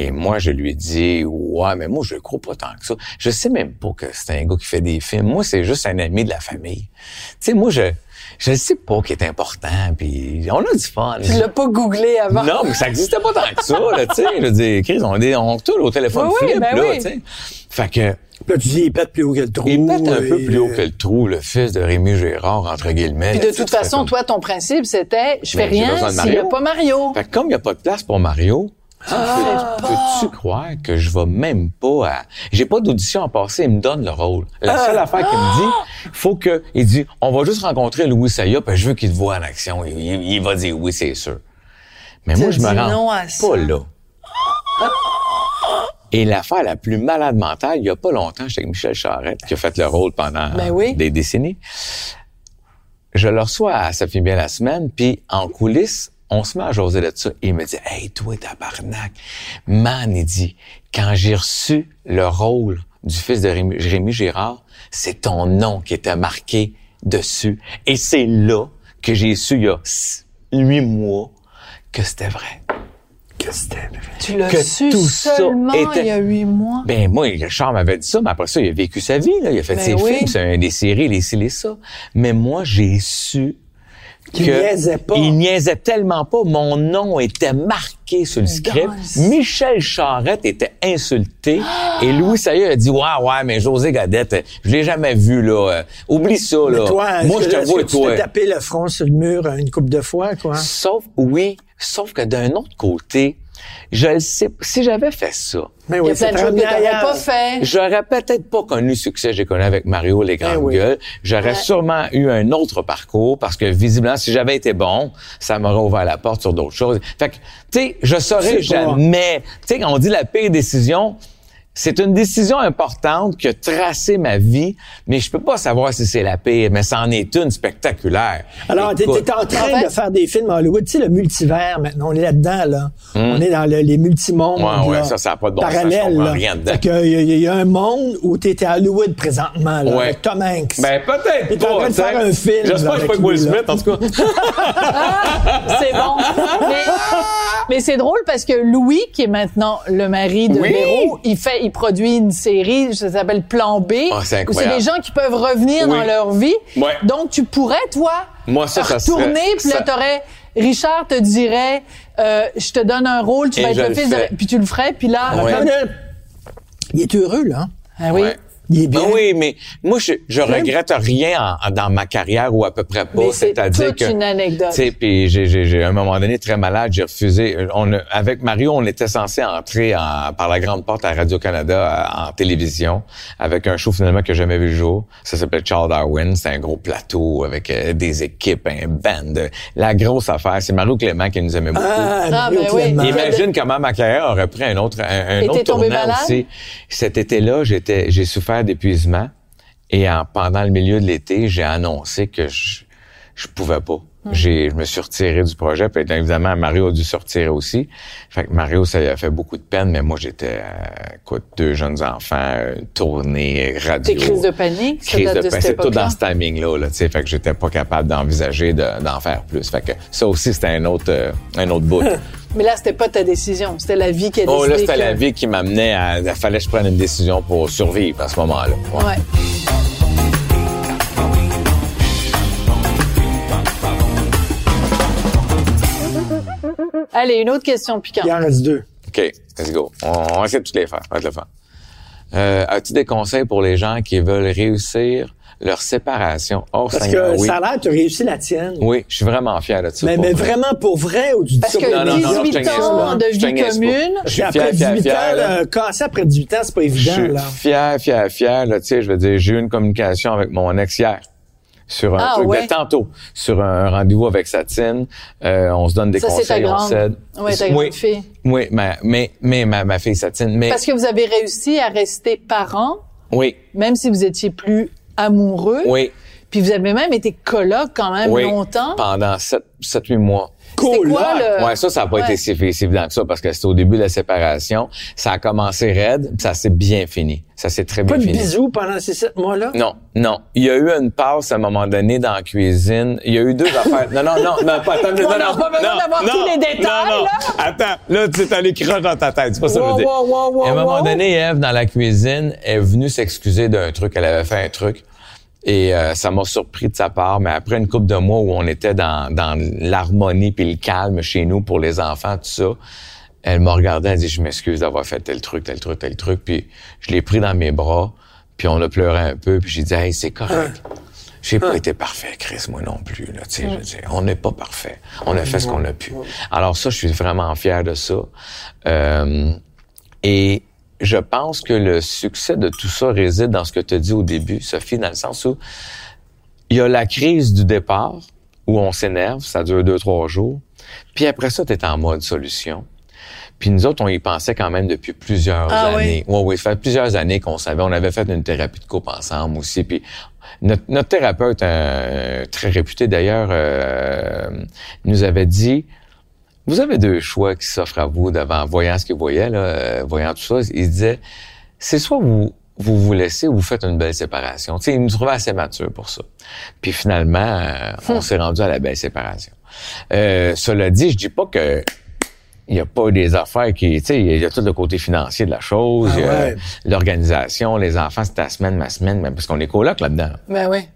Et moi, je lui dit, ouais, mais moi, je le crois pas tant que ça. Je sais même pas que c'est un gars qui fait des films. Moi, c'est juste un ami de la famille. Tu sais, moi, je, je sais pas qu'il est important, puis on a du fun. Tu l'as pas googlé avant. Non, mais ça existait pas tant que ça, là, tu sais. Je dire, Chris, on est, on tourne au téléphone Oui, ben là, oui. tu sais. Fait que, Puis là, tu dis, il pète plus haut que le trou. il pète un et- peu plus haut que le trou, le fils de Rémi Gérard, entre guillemets. Puis de toute façon, comme- toi, ton principe, c'était, je fais Ben, rien s'il n'y a pas Mario. Fait que comme il n'y a pas de place pour Mario, Ah! peux-tu croire que je vais même pas à... J'ai pas d'audition à passer, il me donne le rôle. La seule affaire qu'il me dit, faut que... Il dit, on va juste rencontrer Louis Saya, puis je veux qu'il te voit en action. Il, il- il va dire oui, c'est sûr. Mais moi, je me rends non à ça. pas là. Et l'affaire la plus malade mentale, il y a pas longtemps, j'étais avec Michel Charette, qui a fait le rôle pendant Ben oui. des décennies. Je le reçois à Ça fait bien la semaine, puis en coulisses, on se met à jaser de ça. Et il me dit, hey, toi, tabarnak, man, il dit, quand j'ai reçu le rôle du fils de Rémi, Rémi Girard, c'est ton nom qui était marqué dessus. Et c'est là que j'ai su, il y a huit mois, que c'était vrai. Que c'était vrai. Tu l'as que su tout ça seulement était- il y a huit mois. Ben moi, Richard m'avait dit ça, mais après ça, il a vécu sa vie, là. Il a fait Ben ses oui. films, c'est des séries, les ci, les ça. Mais moi, j'ai su Qu'il niaisait pas. Il niaisait tellement pas. Mon nom était marqué sur le script. Michel Charette était insulté. Et Louis Saillat a dit, ouais, ouais, mais José Gadette, je l'ai jamais vu, là. Euh, Oublie ça, là. Mais toi, Moi, je te vois, tu toi. t'es tapé le front sur le mur une couple de fois, quoi? Sauf, oui, sauf que d'un autre côté, je le sais, si j'avais fait ça, Mais Il y oui, a plein de choses que t'aurais pas fait. J'aurais peut-être pas connu le succès que j'ai connu avec Mario Les Grandes Eh oui. Gueules. J'aurais Ouais. sûrement eu un autre parcours parce que visiblement, si j'avais été bon, ça m'aurait ouvert la porte sur d'autres choses. Fait que, tu sais, je saurais jamais. Tu sais, quand on dit la pire décision, c'est une décision importante qui a tracé ma vie, mais je peux pas savoir si c'est la pire, mais c'en est une spectaculaire. Alors, t'es en train En fait- de faire des films à Hollywood. Tu sais, le multivers, maintenant, on est là-dedans, là. On est dans le- les multimondes, Hmm. Ouais, ouais, là, ça, ça a pas de bon sens, rien dedans. Fait que, il y, a- il y a un monde où t'étais à Hollywood présentement, là, Ouais. avec Tom Hanks. Ben, peut-être Il est en pas. train de tu faire un film, J'espère que je pas Will. Smith, en tout cas. C'est bon. Mais, mais c'est drôle parce que Louis, qui est maintenant le mari de Oui. Véro, il fait, il produit une série, ça s'appelle Plan B. Ah, c'est où incroyable. c'est des gens qui peuvent revenir Oui. dans leur vie. Ouais. Donc, tu pourrais, toi, Moi, ça, ça serait- retourner, puis là, ça- t'aurais, Richard te dirait, euh, je te donne un rôle, tu Et vas être le fils de, puis tu le ferais, puis là, Ouais. Il est heureux, là. ah oui. Ouais. Il est bien. Ben oui, mais moi, je, je regrette rien en- en- dans ma carrière ou à peu près pas. C'est C'est-à-dire que, une anecdote. Tu sais, puis j'ai, j'ai, j'ai, à un moment donné, très malade, j'ai refusé. euh, On, a- avec Mario, on était censé entrer en- par la grande porte à Radio-Canada en, en télévision avec un show finalement que j'ai jamais vu le jour. Ça s'appelait Charles Darwin. C'est un gros plateau avec euh, des équipes, un band. La grosse affaire, c'est Mario Clément qui nous aimait beaucoup. Ah, Ah, Mario ben oui. Imagine comment ma carrière aurait pris un autre, un, un autre tombé tournant malade? aussi. Cet été-là, j'étais, j'ai souffert d'épuisement et en, pendant le milieu de l'été, j'ai annoncé que je, je pouvais pas. Hmm. J'ai, je me suis retiré du projet. Puis évidemment, Mario a dû se retirer aussi. Fait que Mario, ça lui a fait beaucoup de peine, mais moi, j'étais, euh, écoute, deux jeunes enfants, une tournée, radio. Tes crises de panique, ça Crise date de de C'est tout dans ce timing-là, là, tu sais. Fait que j'étais pas capable d'envisager de- d'en faire plus. Fait que ça aussi, c'était un autre, euh, un autre bout. Mais là, c'était pas ta décision, c'était la vie qui a décidé. Oh, là, c'était que- la vie qui m'amenait à. Il fallait que je prenne une décision pour survivre à ce moment-là. Ouais. Ouais. Allez, une autre question piquante. Il en reste deux. OK, let's go. On, on va essayer de toutes les faire. On va te le faire. Euh, As-tu des conseils pour les gens qui veulent réussir leur séparation? Oh, Parce Seigneur, que oui. ça a l'air, tu as réussi la tienne. Oui, je suis vraiment fier de ça. Mais, mais vrai. vraiment pour vrai ou tu dis Parce que pour Non, non, non, non, je 18 te niaise ans de Je vie commune. Je suis Après fier, fier, 18 fier. ans, là. là, casser après 18 ans, c'est pas Je évident, suis là. fier, fier, fier. Là, tu sais, je veux dire, j'ai eu une communication avec mon ex hier sur un Ah, truc ouais. de tantôt, sur un rendez-vous avec Satine. Euh, on se donne des Ça, ta conseils, on s'aide. Ouais, ta oui, grande fille. Oui, ma, mais, mais ma, ma fille Satine. Mais Parce que vous avez réussi à rester parents, oui, même si vous étiez plus amoureux. oui, Puis vous avez même été coloc quand même oui. longtemps. Pendant 7-8 mois. Cool, quoi le... Ouais, ça, ça n'a pas Ouais. été si, si évident que ça parce que c'était au début de la séparation. Ça a commencé raide, ça s'est bien fini. Ça s'est très bien Pas de fini. bisous pendant ces sept mois-là? Non, non. Il y a eu une passe à un moment donné dans la cuisine. Il y a eu deux affaires. Non, non, non, non, pas attends, non, On n'a non, pas besoin non, d'avoir non, tous les détails, non, non. là. Attends, là, tu as les croches dans ta tête. C'est pas ça que je veux dire. wow, wow, wow, à un moment donné, Eve, dans la cuisine, est venue s'excuser d'un truc. Elle avait fait un truc. Et euh, ça m'a surpris de sa part, mais après une couple de mois où on était dans, dans l'harmonie puis le calme chez nous pour les enfants, tout ça, elle m'a regardé, elle dit, je m'excuse d'avoir fait tel truc, tel truc, tel truc. Puis je l'ai pris dans mes bras, puis on a pleuré un peu, puis j'ai dit, hey, c'est correct. J'ai pas été parfait, Chris, moi non plus. Là, sais, je dire, on n'est pas parfait. On a fait ce qu'on a pu. Alors ça, je suis vraiment fier de ça. Euh, et je pense que le succès de tout ça réside dans ce que tu as dit au début, Sophie, dans le sens où il y a la crise du départ, où on s'énerve, ça dure deux, trois jours. Puis après ça, tu es en mode solution. Puis nous autres, on y pensait quand même depuis plusieurs Ah années. Oui, oui, ça fait plusieurs années qu'on savait. On avait fait une thérapie de couple ensemble aussi. Puis notre, notre thérapeute, euh, très réputé d'ailleurs, euh, nous avait dit, vous avez deux choix qui s'offrent à vous devant, voyant ce qu'il voyait, là, euh, voyant tout ça. Il disait, c'est soit vous vous vous laissez ou vous faites une belle séparation. Sais, il nous trouvait assez mature pour ça. Puis finalement, euh, on s'est rendu à la belle séparation. Euh, cela dit, je dis pas que il n'y a pas des affaires qui, tu sais, il y a tout le côté financier de la chose, Ah ouais. l'organisation, les enfants, c'est ta semaine, ma semaine, même parce qu'on est coloc là-dedans. Ben oui.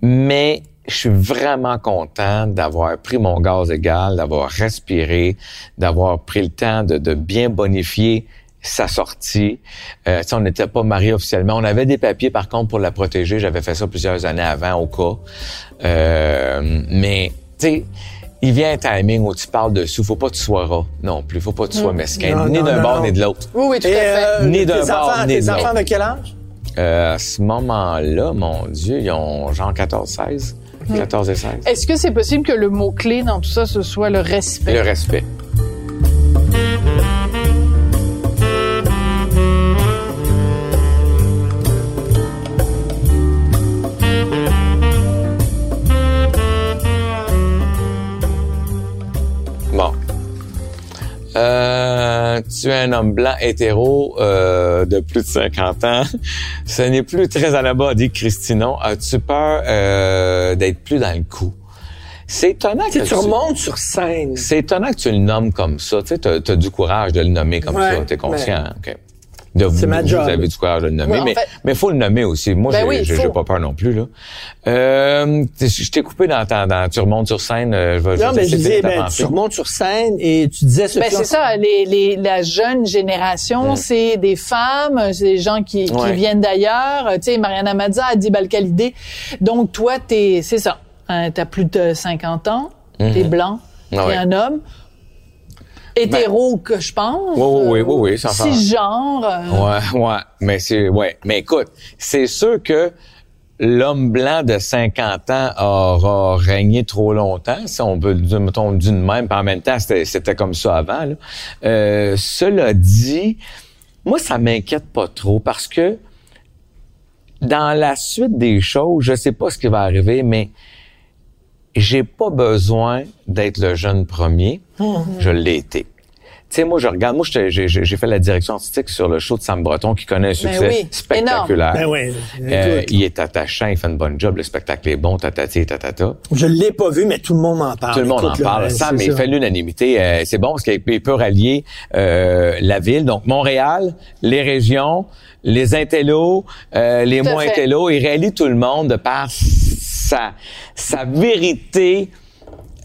Mais je suis vraiment content d'avoir pris mon gaz égal, d'avoir respiré, d'avoir pris le temps de, de bien bonifier sa sortie. Euh, tu sais, on n'était pas mariés officiellement. On avait des papiers, par contre, pour la protéger. J'avais fait ça plusieurs années avant, au cas. Euh, mais, tu sais, il vient un timing où tu parles dessus. Faut pas que tu sois rat non plus. Faut pas que tu sois mesquin. Non, ni d'un bord non. ni de l'autre. Oui, oui, tout Et, à fait. euh, Né d'un bord, enfants, de enfants de quel âge? Euh, à ce moment-là, mon Dieu, ils ont genre 14-16. 14 et 16. Est-ce que c'est possible que le mot-clé dans tout ça, ce soit le respect? Le respect. Euh, tu es un homme blanc hétéro euh, de plus de 50 ans. Ce n'est plus très à la mode, dit Christinon. As-tu peur euh, d'être plus dans le coup? C'est étonnant Tu que tu remontes sur scène. c'est étonnant que tu le nommes comme ça. Tu sais, t'as, t'as du courage de le nommer comme Ouais, ça. T'es conscient. OK. De vous, C'est ma vous job. avez du courage de le nommer. Ouais, en mais, fait- mais faut le nommer aussi. Moi, Ben j'ai, oui, pas peur non plus, là. Euh, je t'ai coupé dans, ta- dans, tu remontes sur scène, euh, je vais, Non, je mais te je disais, ben, tu remontes sur scène et tu disais ce Ben, c'est ça, les, les, la jeune génération, c'est des femmes, c'est des gens qui, qui Ouais. viennent d'ailleurs. Tu sais, Mariana Mazza, Adib Al-Khalidé. Donc, toi, t'es, c'est ça. Hein, t'as plus de 50 ans, t'es blanc, Ah t'es ouais. un homme. Hétéro, que je pense. Oui, oui, oui, oui, oui, sans Cisgenre. euh, Ouais, ouais. Mais c'est, ouais. Mais écoute, c'est sûr que l'homme blanc de 50 ans aura régné trop longtemps, si on peut le dire, mettons, d'une même, puis en même temps, c'était, c'était comme ça avant, là. Euh, cela dit, moi, ça m'inquiète pas trop parce que dans la suite des choses, je sais pas ce qui va arriver, mais j'ai pas besoin d'être le jeune premier. Je l'ai été. Tu sais, moi, je regarde, moi, j'ai j'ai- j'ai fait la direction artistique sur le show de Sam Breton, qui connaît un succès Ben oui, spectaculaire. Ben oui, Euh, il est attachant, il fait une bonne job, le spectacle est bon, tatati, tatata. Je l'ai pas vu, mais tout le monde m'en parle. Tout le monde Écoute, en parle. Sam, il fait l'unanimité. Euh, c'est bon parce qu'il il peut rallier euh, la ville. Donc, Montréal, les régions, les intellos, euh, les moins intellos. Il rallie tout le monde de par sa, sa vérité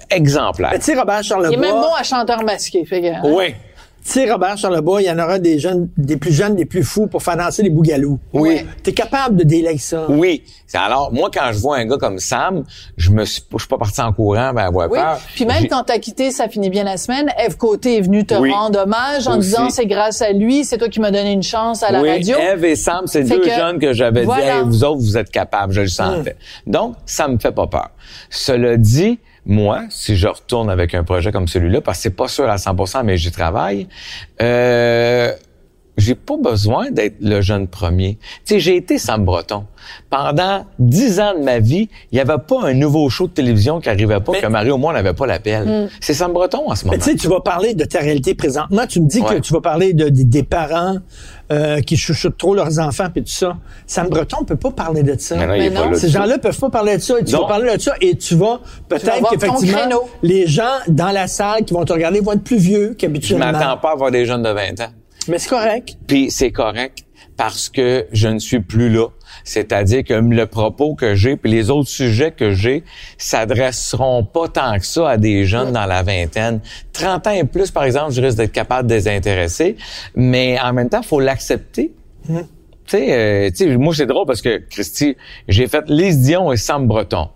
exemplaire. Tu sais, Robert Il est même bon Charlebois, à chanteur masqué. Fait que, hein. Oui. Tu sais, Robert Charlebois, il y en aura des jeunes, des plus jeunes, des plus fous pour faire danser les bougalous. Oui. Ouais. T'es capable de délai ça. Oui. C'est Alors, moi, quand je vois un gars comme Sam, je me suis, je suis pas parti en courant ben avoir Oui. peur. Puis même quand t'as quitté, ça finit bien la semaine. Eve Côté est venue te Oui. rendre hommage en Aussi. disant c'est grâce à lui, c'est toi qui m'as donné une chance à la oui, radio. Eve et Sam, c'est deux que- jeunes que j'avais Voilà. dit, Hey, vous autres, vous êtes capables, je le sentais. Donc, ça me fait pas peur. Cela dit, moi, si je retourne avec un projet comme celui-là, parce que c'est pas sûr à 100%, mais j'y travaille, euh, j'ai pas besoin d'être le jeune premier. Tu sais, j'ai été Sam Breton. Pendant dix ans de ma vie, il y avait pas un nouveau show de télévision qui arrivait pas, Mais- que Mario, moi, n'avait pas l'appel. C'est Sam Breton en ce moment. Mais tu sais, tu vas parler de ta réalité présentement. Tu me dis que tu vas parler de, des- des parents euh, qui chouchoutent trop leurs enfants puis tout ça. Sam Breton peut pas parler de ça. Mais non, Mais Ces gens-là peuvent pas parler de ça. Et tu Non. vas parler de ça et tu vas peut-être qu'effectivement créneau. les gens dans la salle qui vont te regarder vont être plus vieux Je qu'habituellement. m'attends pas à voir des jeunes de 20 ans. Mais c'est correct. Puis c'est correct parce que je ne suis plus là. C'est-à-dire que le propos que j'ai puis les autres sujets que j'ai s'adresseront pas tant que ça à des jeunes dans la vingtaine. 30 ans et plus, par exemple, je risque d'être capable de les intéresser. Mais en même temps, faut l'accepter. Tu sais, euh, tu sais, moi, c'est drôle parce que, Christy, j'ai fait Lise Dion et Sam Breton.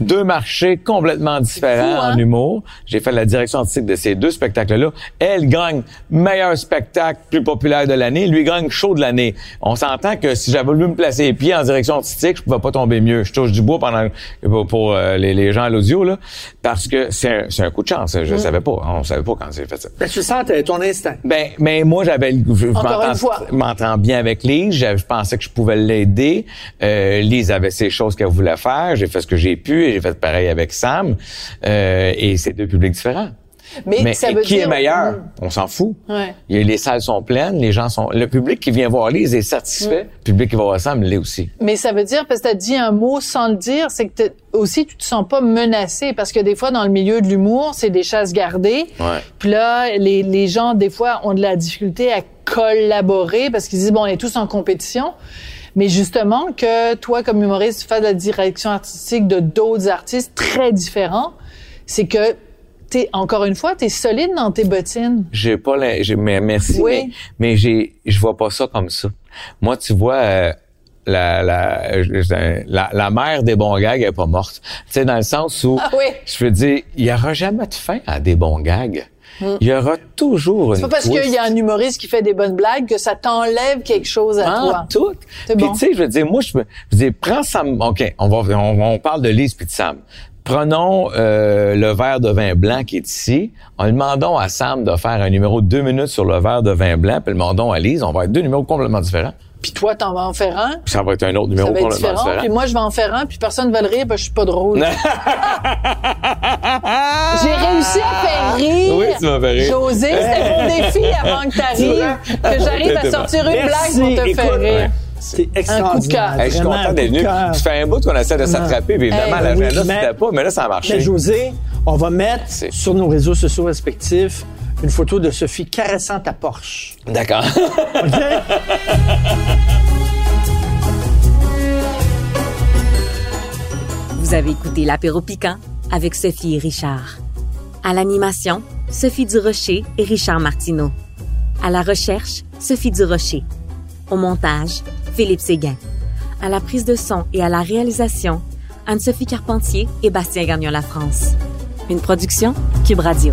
Deux marchés complètement différents fou, hein? en humour. J'ai fait la direction artistique de ces deux spectacles-là. Elle gagne meilleur spectacle plus populaire de l'année. Lui gagne show de l'année. On s'entend que si j'avais voulu me placer les pieds en direction artistique, je pouvais pas tomber mieux. Je touche du bois pendant pour, pour, euh, les, les gens à l'audio là, parce que c'est un, coup de chance. Je savais pas. On savait pas quand j'ai fait ça. Ben, tu sens ton instinct. Ben, mais moi, j'avais, je m'entends bien avec Lise. Je, je pensais que je pouvais l'aider. Euh, Lise avait ses choses qu'elle voulait faire. J'ai fait ce que j'ai pu et j'ai fait pareil avec Sam. Euh, et c'est deux publics différents. Mais, Mais ça et veut qui dire, est meilleur? Mm. On s'en fout. Ouais. Les salles sont pleines, les gens sont, le public qui vient voir Lise est satisfait. Le public qui va voir Sam l'est aussi. Mais ça veut dire, parce que tu as dit un mot sans le dire, c'est que aussi tu te sens pas menacé. Parce que des fois, dans le milieu de l'humour, c'est des chasses gardées. Ouais. Puis là, les, les gens, des fois, ont de la difficulté à collaborer parce qu'ils disent, bon, on est tous en compétition. Mais justement, que toi, comme humoriste, tu fais de la direction artistique de d'autres artistes très différents, c'est que t'es, encore une fois, t'es solide dans tes bottines. J'ai pas la, j'ai- mais merci, Oui. mais, mais j'ai, je vois pas ça comme ça. Moi, tu vois, euh, la, la, la, la mère des bons gags est pas morte. Tu sais, dans le sens où, Ah oui. je veux dire, il y aura jamais de fin à des bons gags. Il y aura toujours une C'est pas parce qu'il y a un humoriste qui fait des bonnes blagues que ça t'enlève quelque chose à toi. tout. Puis bon. tu sais, je veux dire, moi, je me, je veux dire, prends Sam. Ok, on va, on, on parle de Lise puis de Sam. Prenons euh, le verre de vin blanc qui est ici. En demandons à Sam de faire un numéro de deux minutes sur le verre de vin blanc, puis le demandons à Lise. On va être deux numéros complètement différents. Puis toi, t'en vas en faire un? Puis ça va être un autre numéro Ça va être complètement différent. différent. Puis moi, je vais en faire un, puis personne va le rire, parce que je suis pas drôle. J'ai réussi à faire rire. Oui, tu m'as fait rire. José, c'était mon défi avant que t'arrives, que j'arrive à sortir une blague pour te Écoute, faire rire. C'est Un coup de extraordinaire. Hey, je suis content d'être venu. Ça fait un bout qu'on essaie de s'attraper, puis évidemment, Hey, l'agenda, oui, mais- c'était pas, mais là, ça a marché. Mais José, on va mettre sur nos réseaux sociaux respectifs une photo de Sophie caressant ta Porsche. D'accord. OK? Vous avez écouté l'apéro piquant avec Sophie et Richard. À l'animation, Sophie Durocher et Richard Martineau. À la recherche, Sophie Durocher. Au montage, Philippe Séguin. À la prise de son et à la réalisation, Anne-Sophie Carpentier et Bastien Gagnon La France. Une production Cube Radio.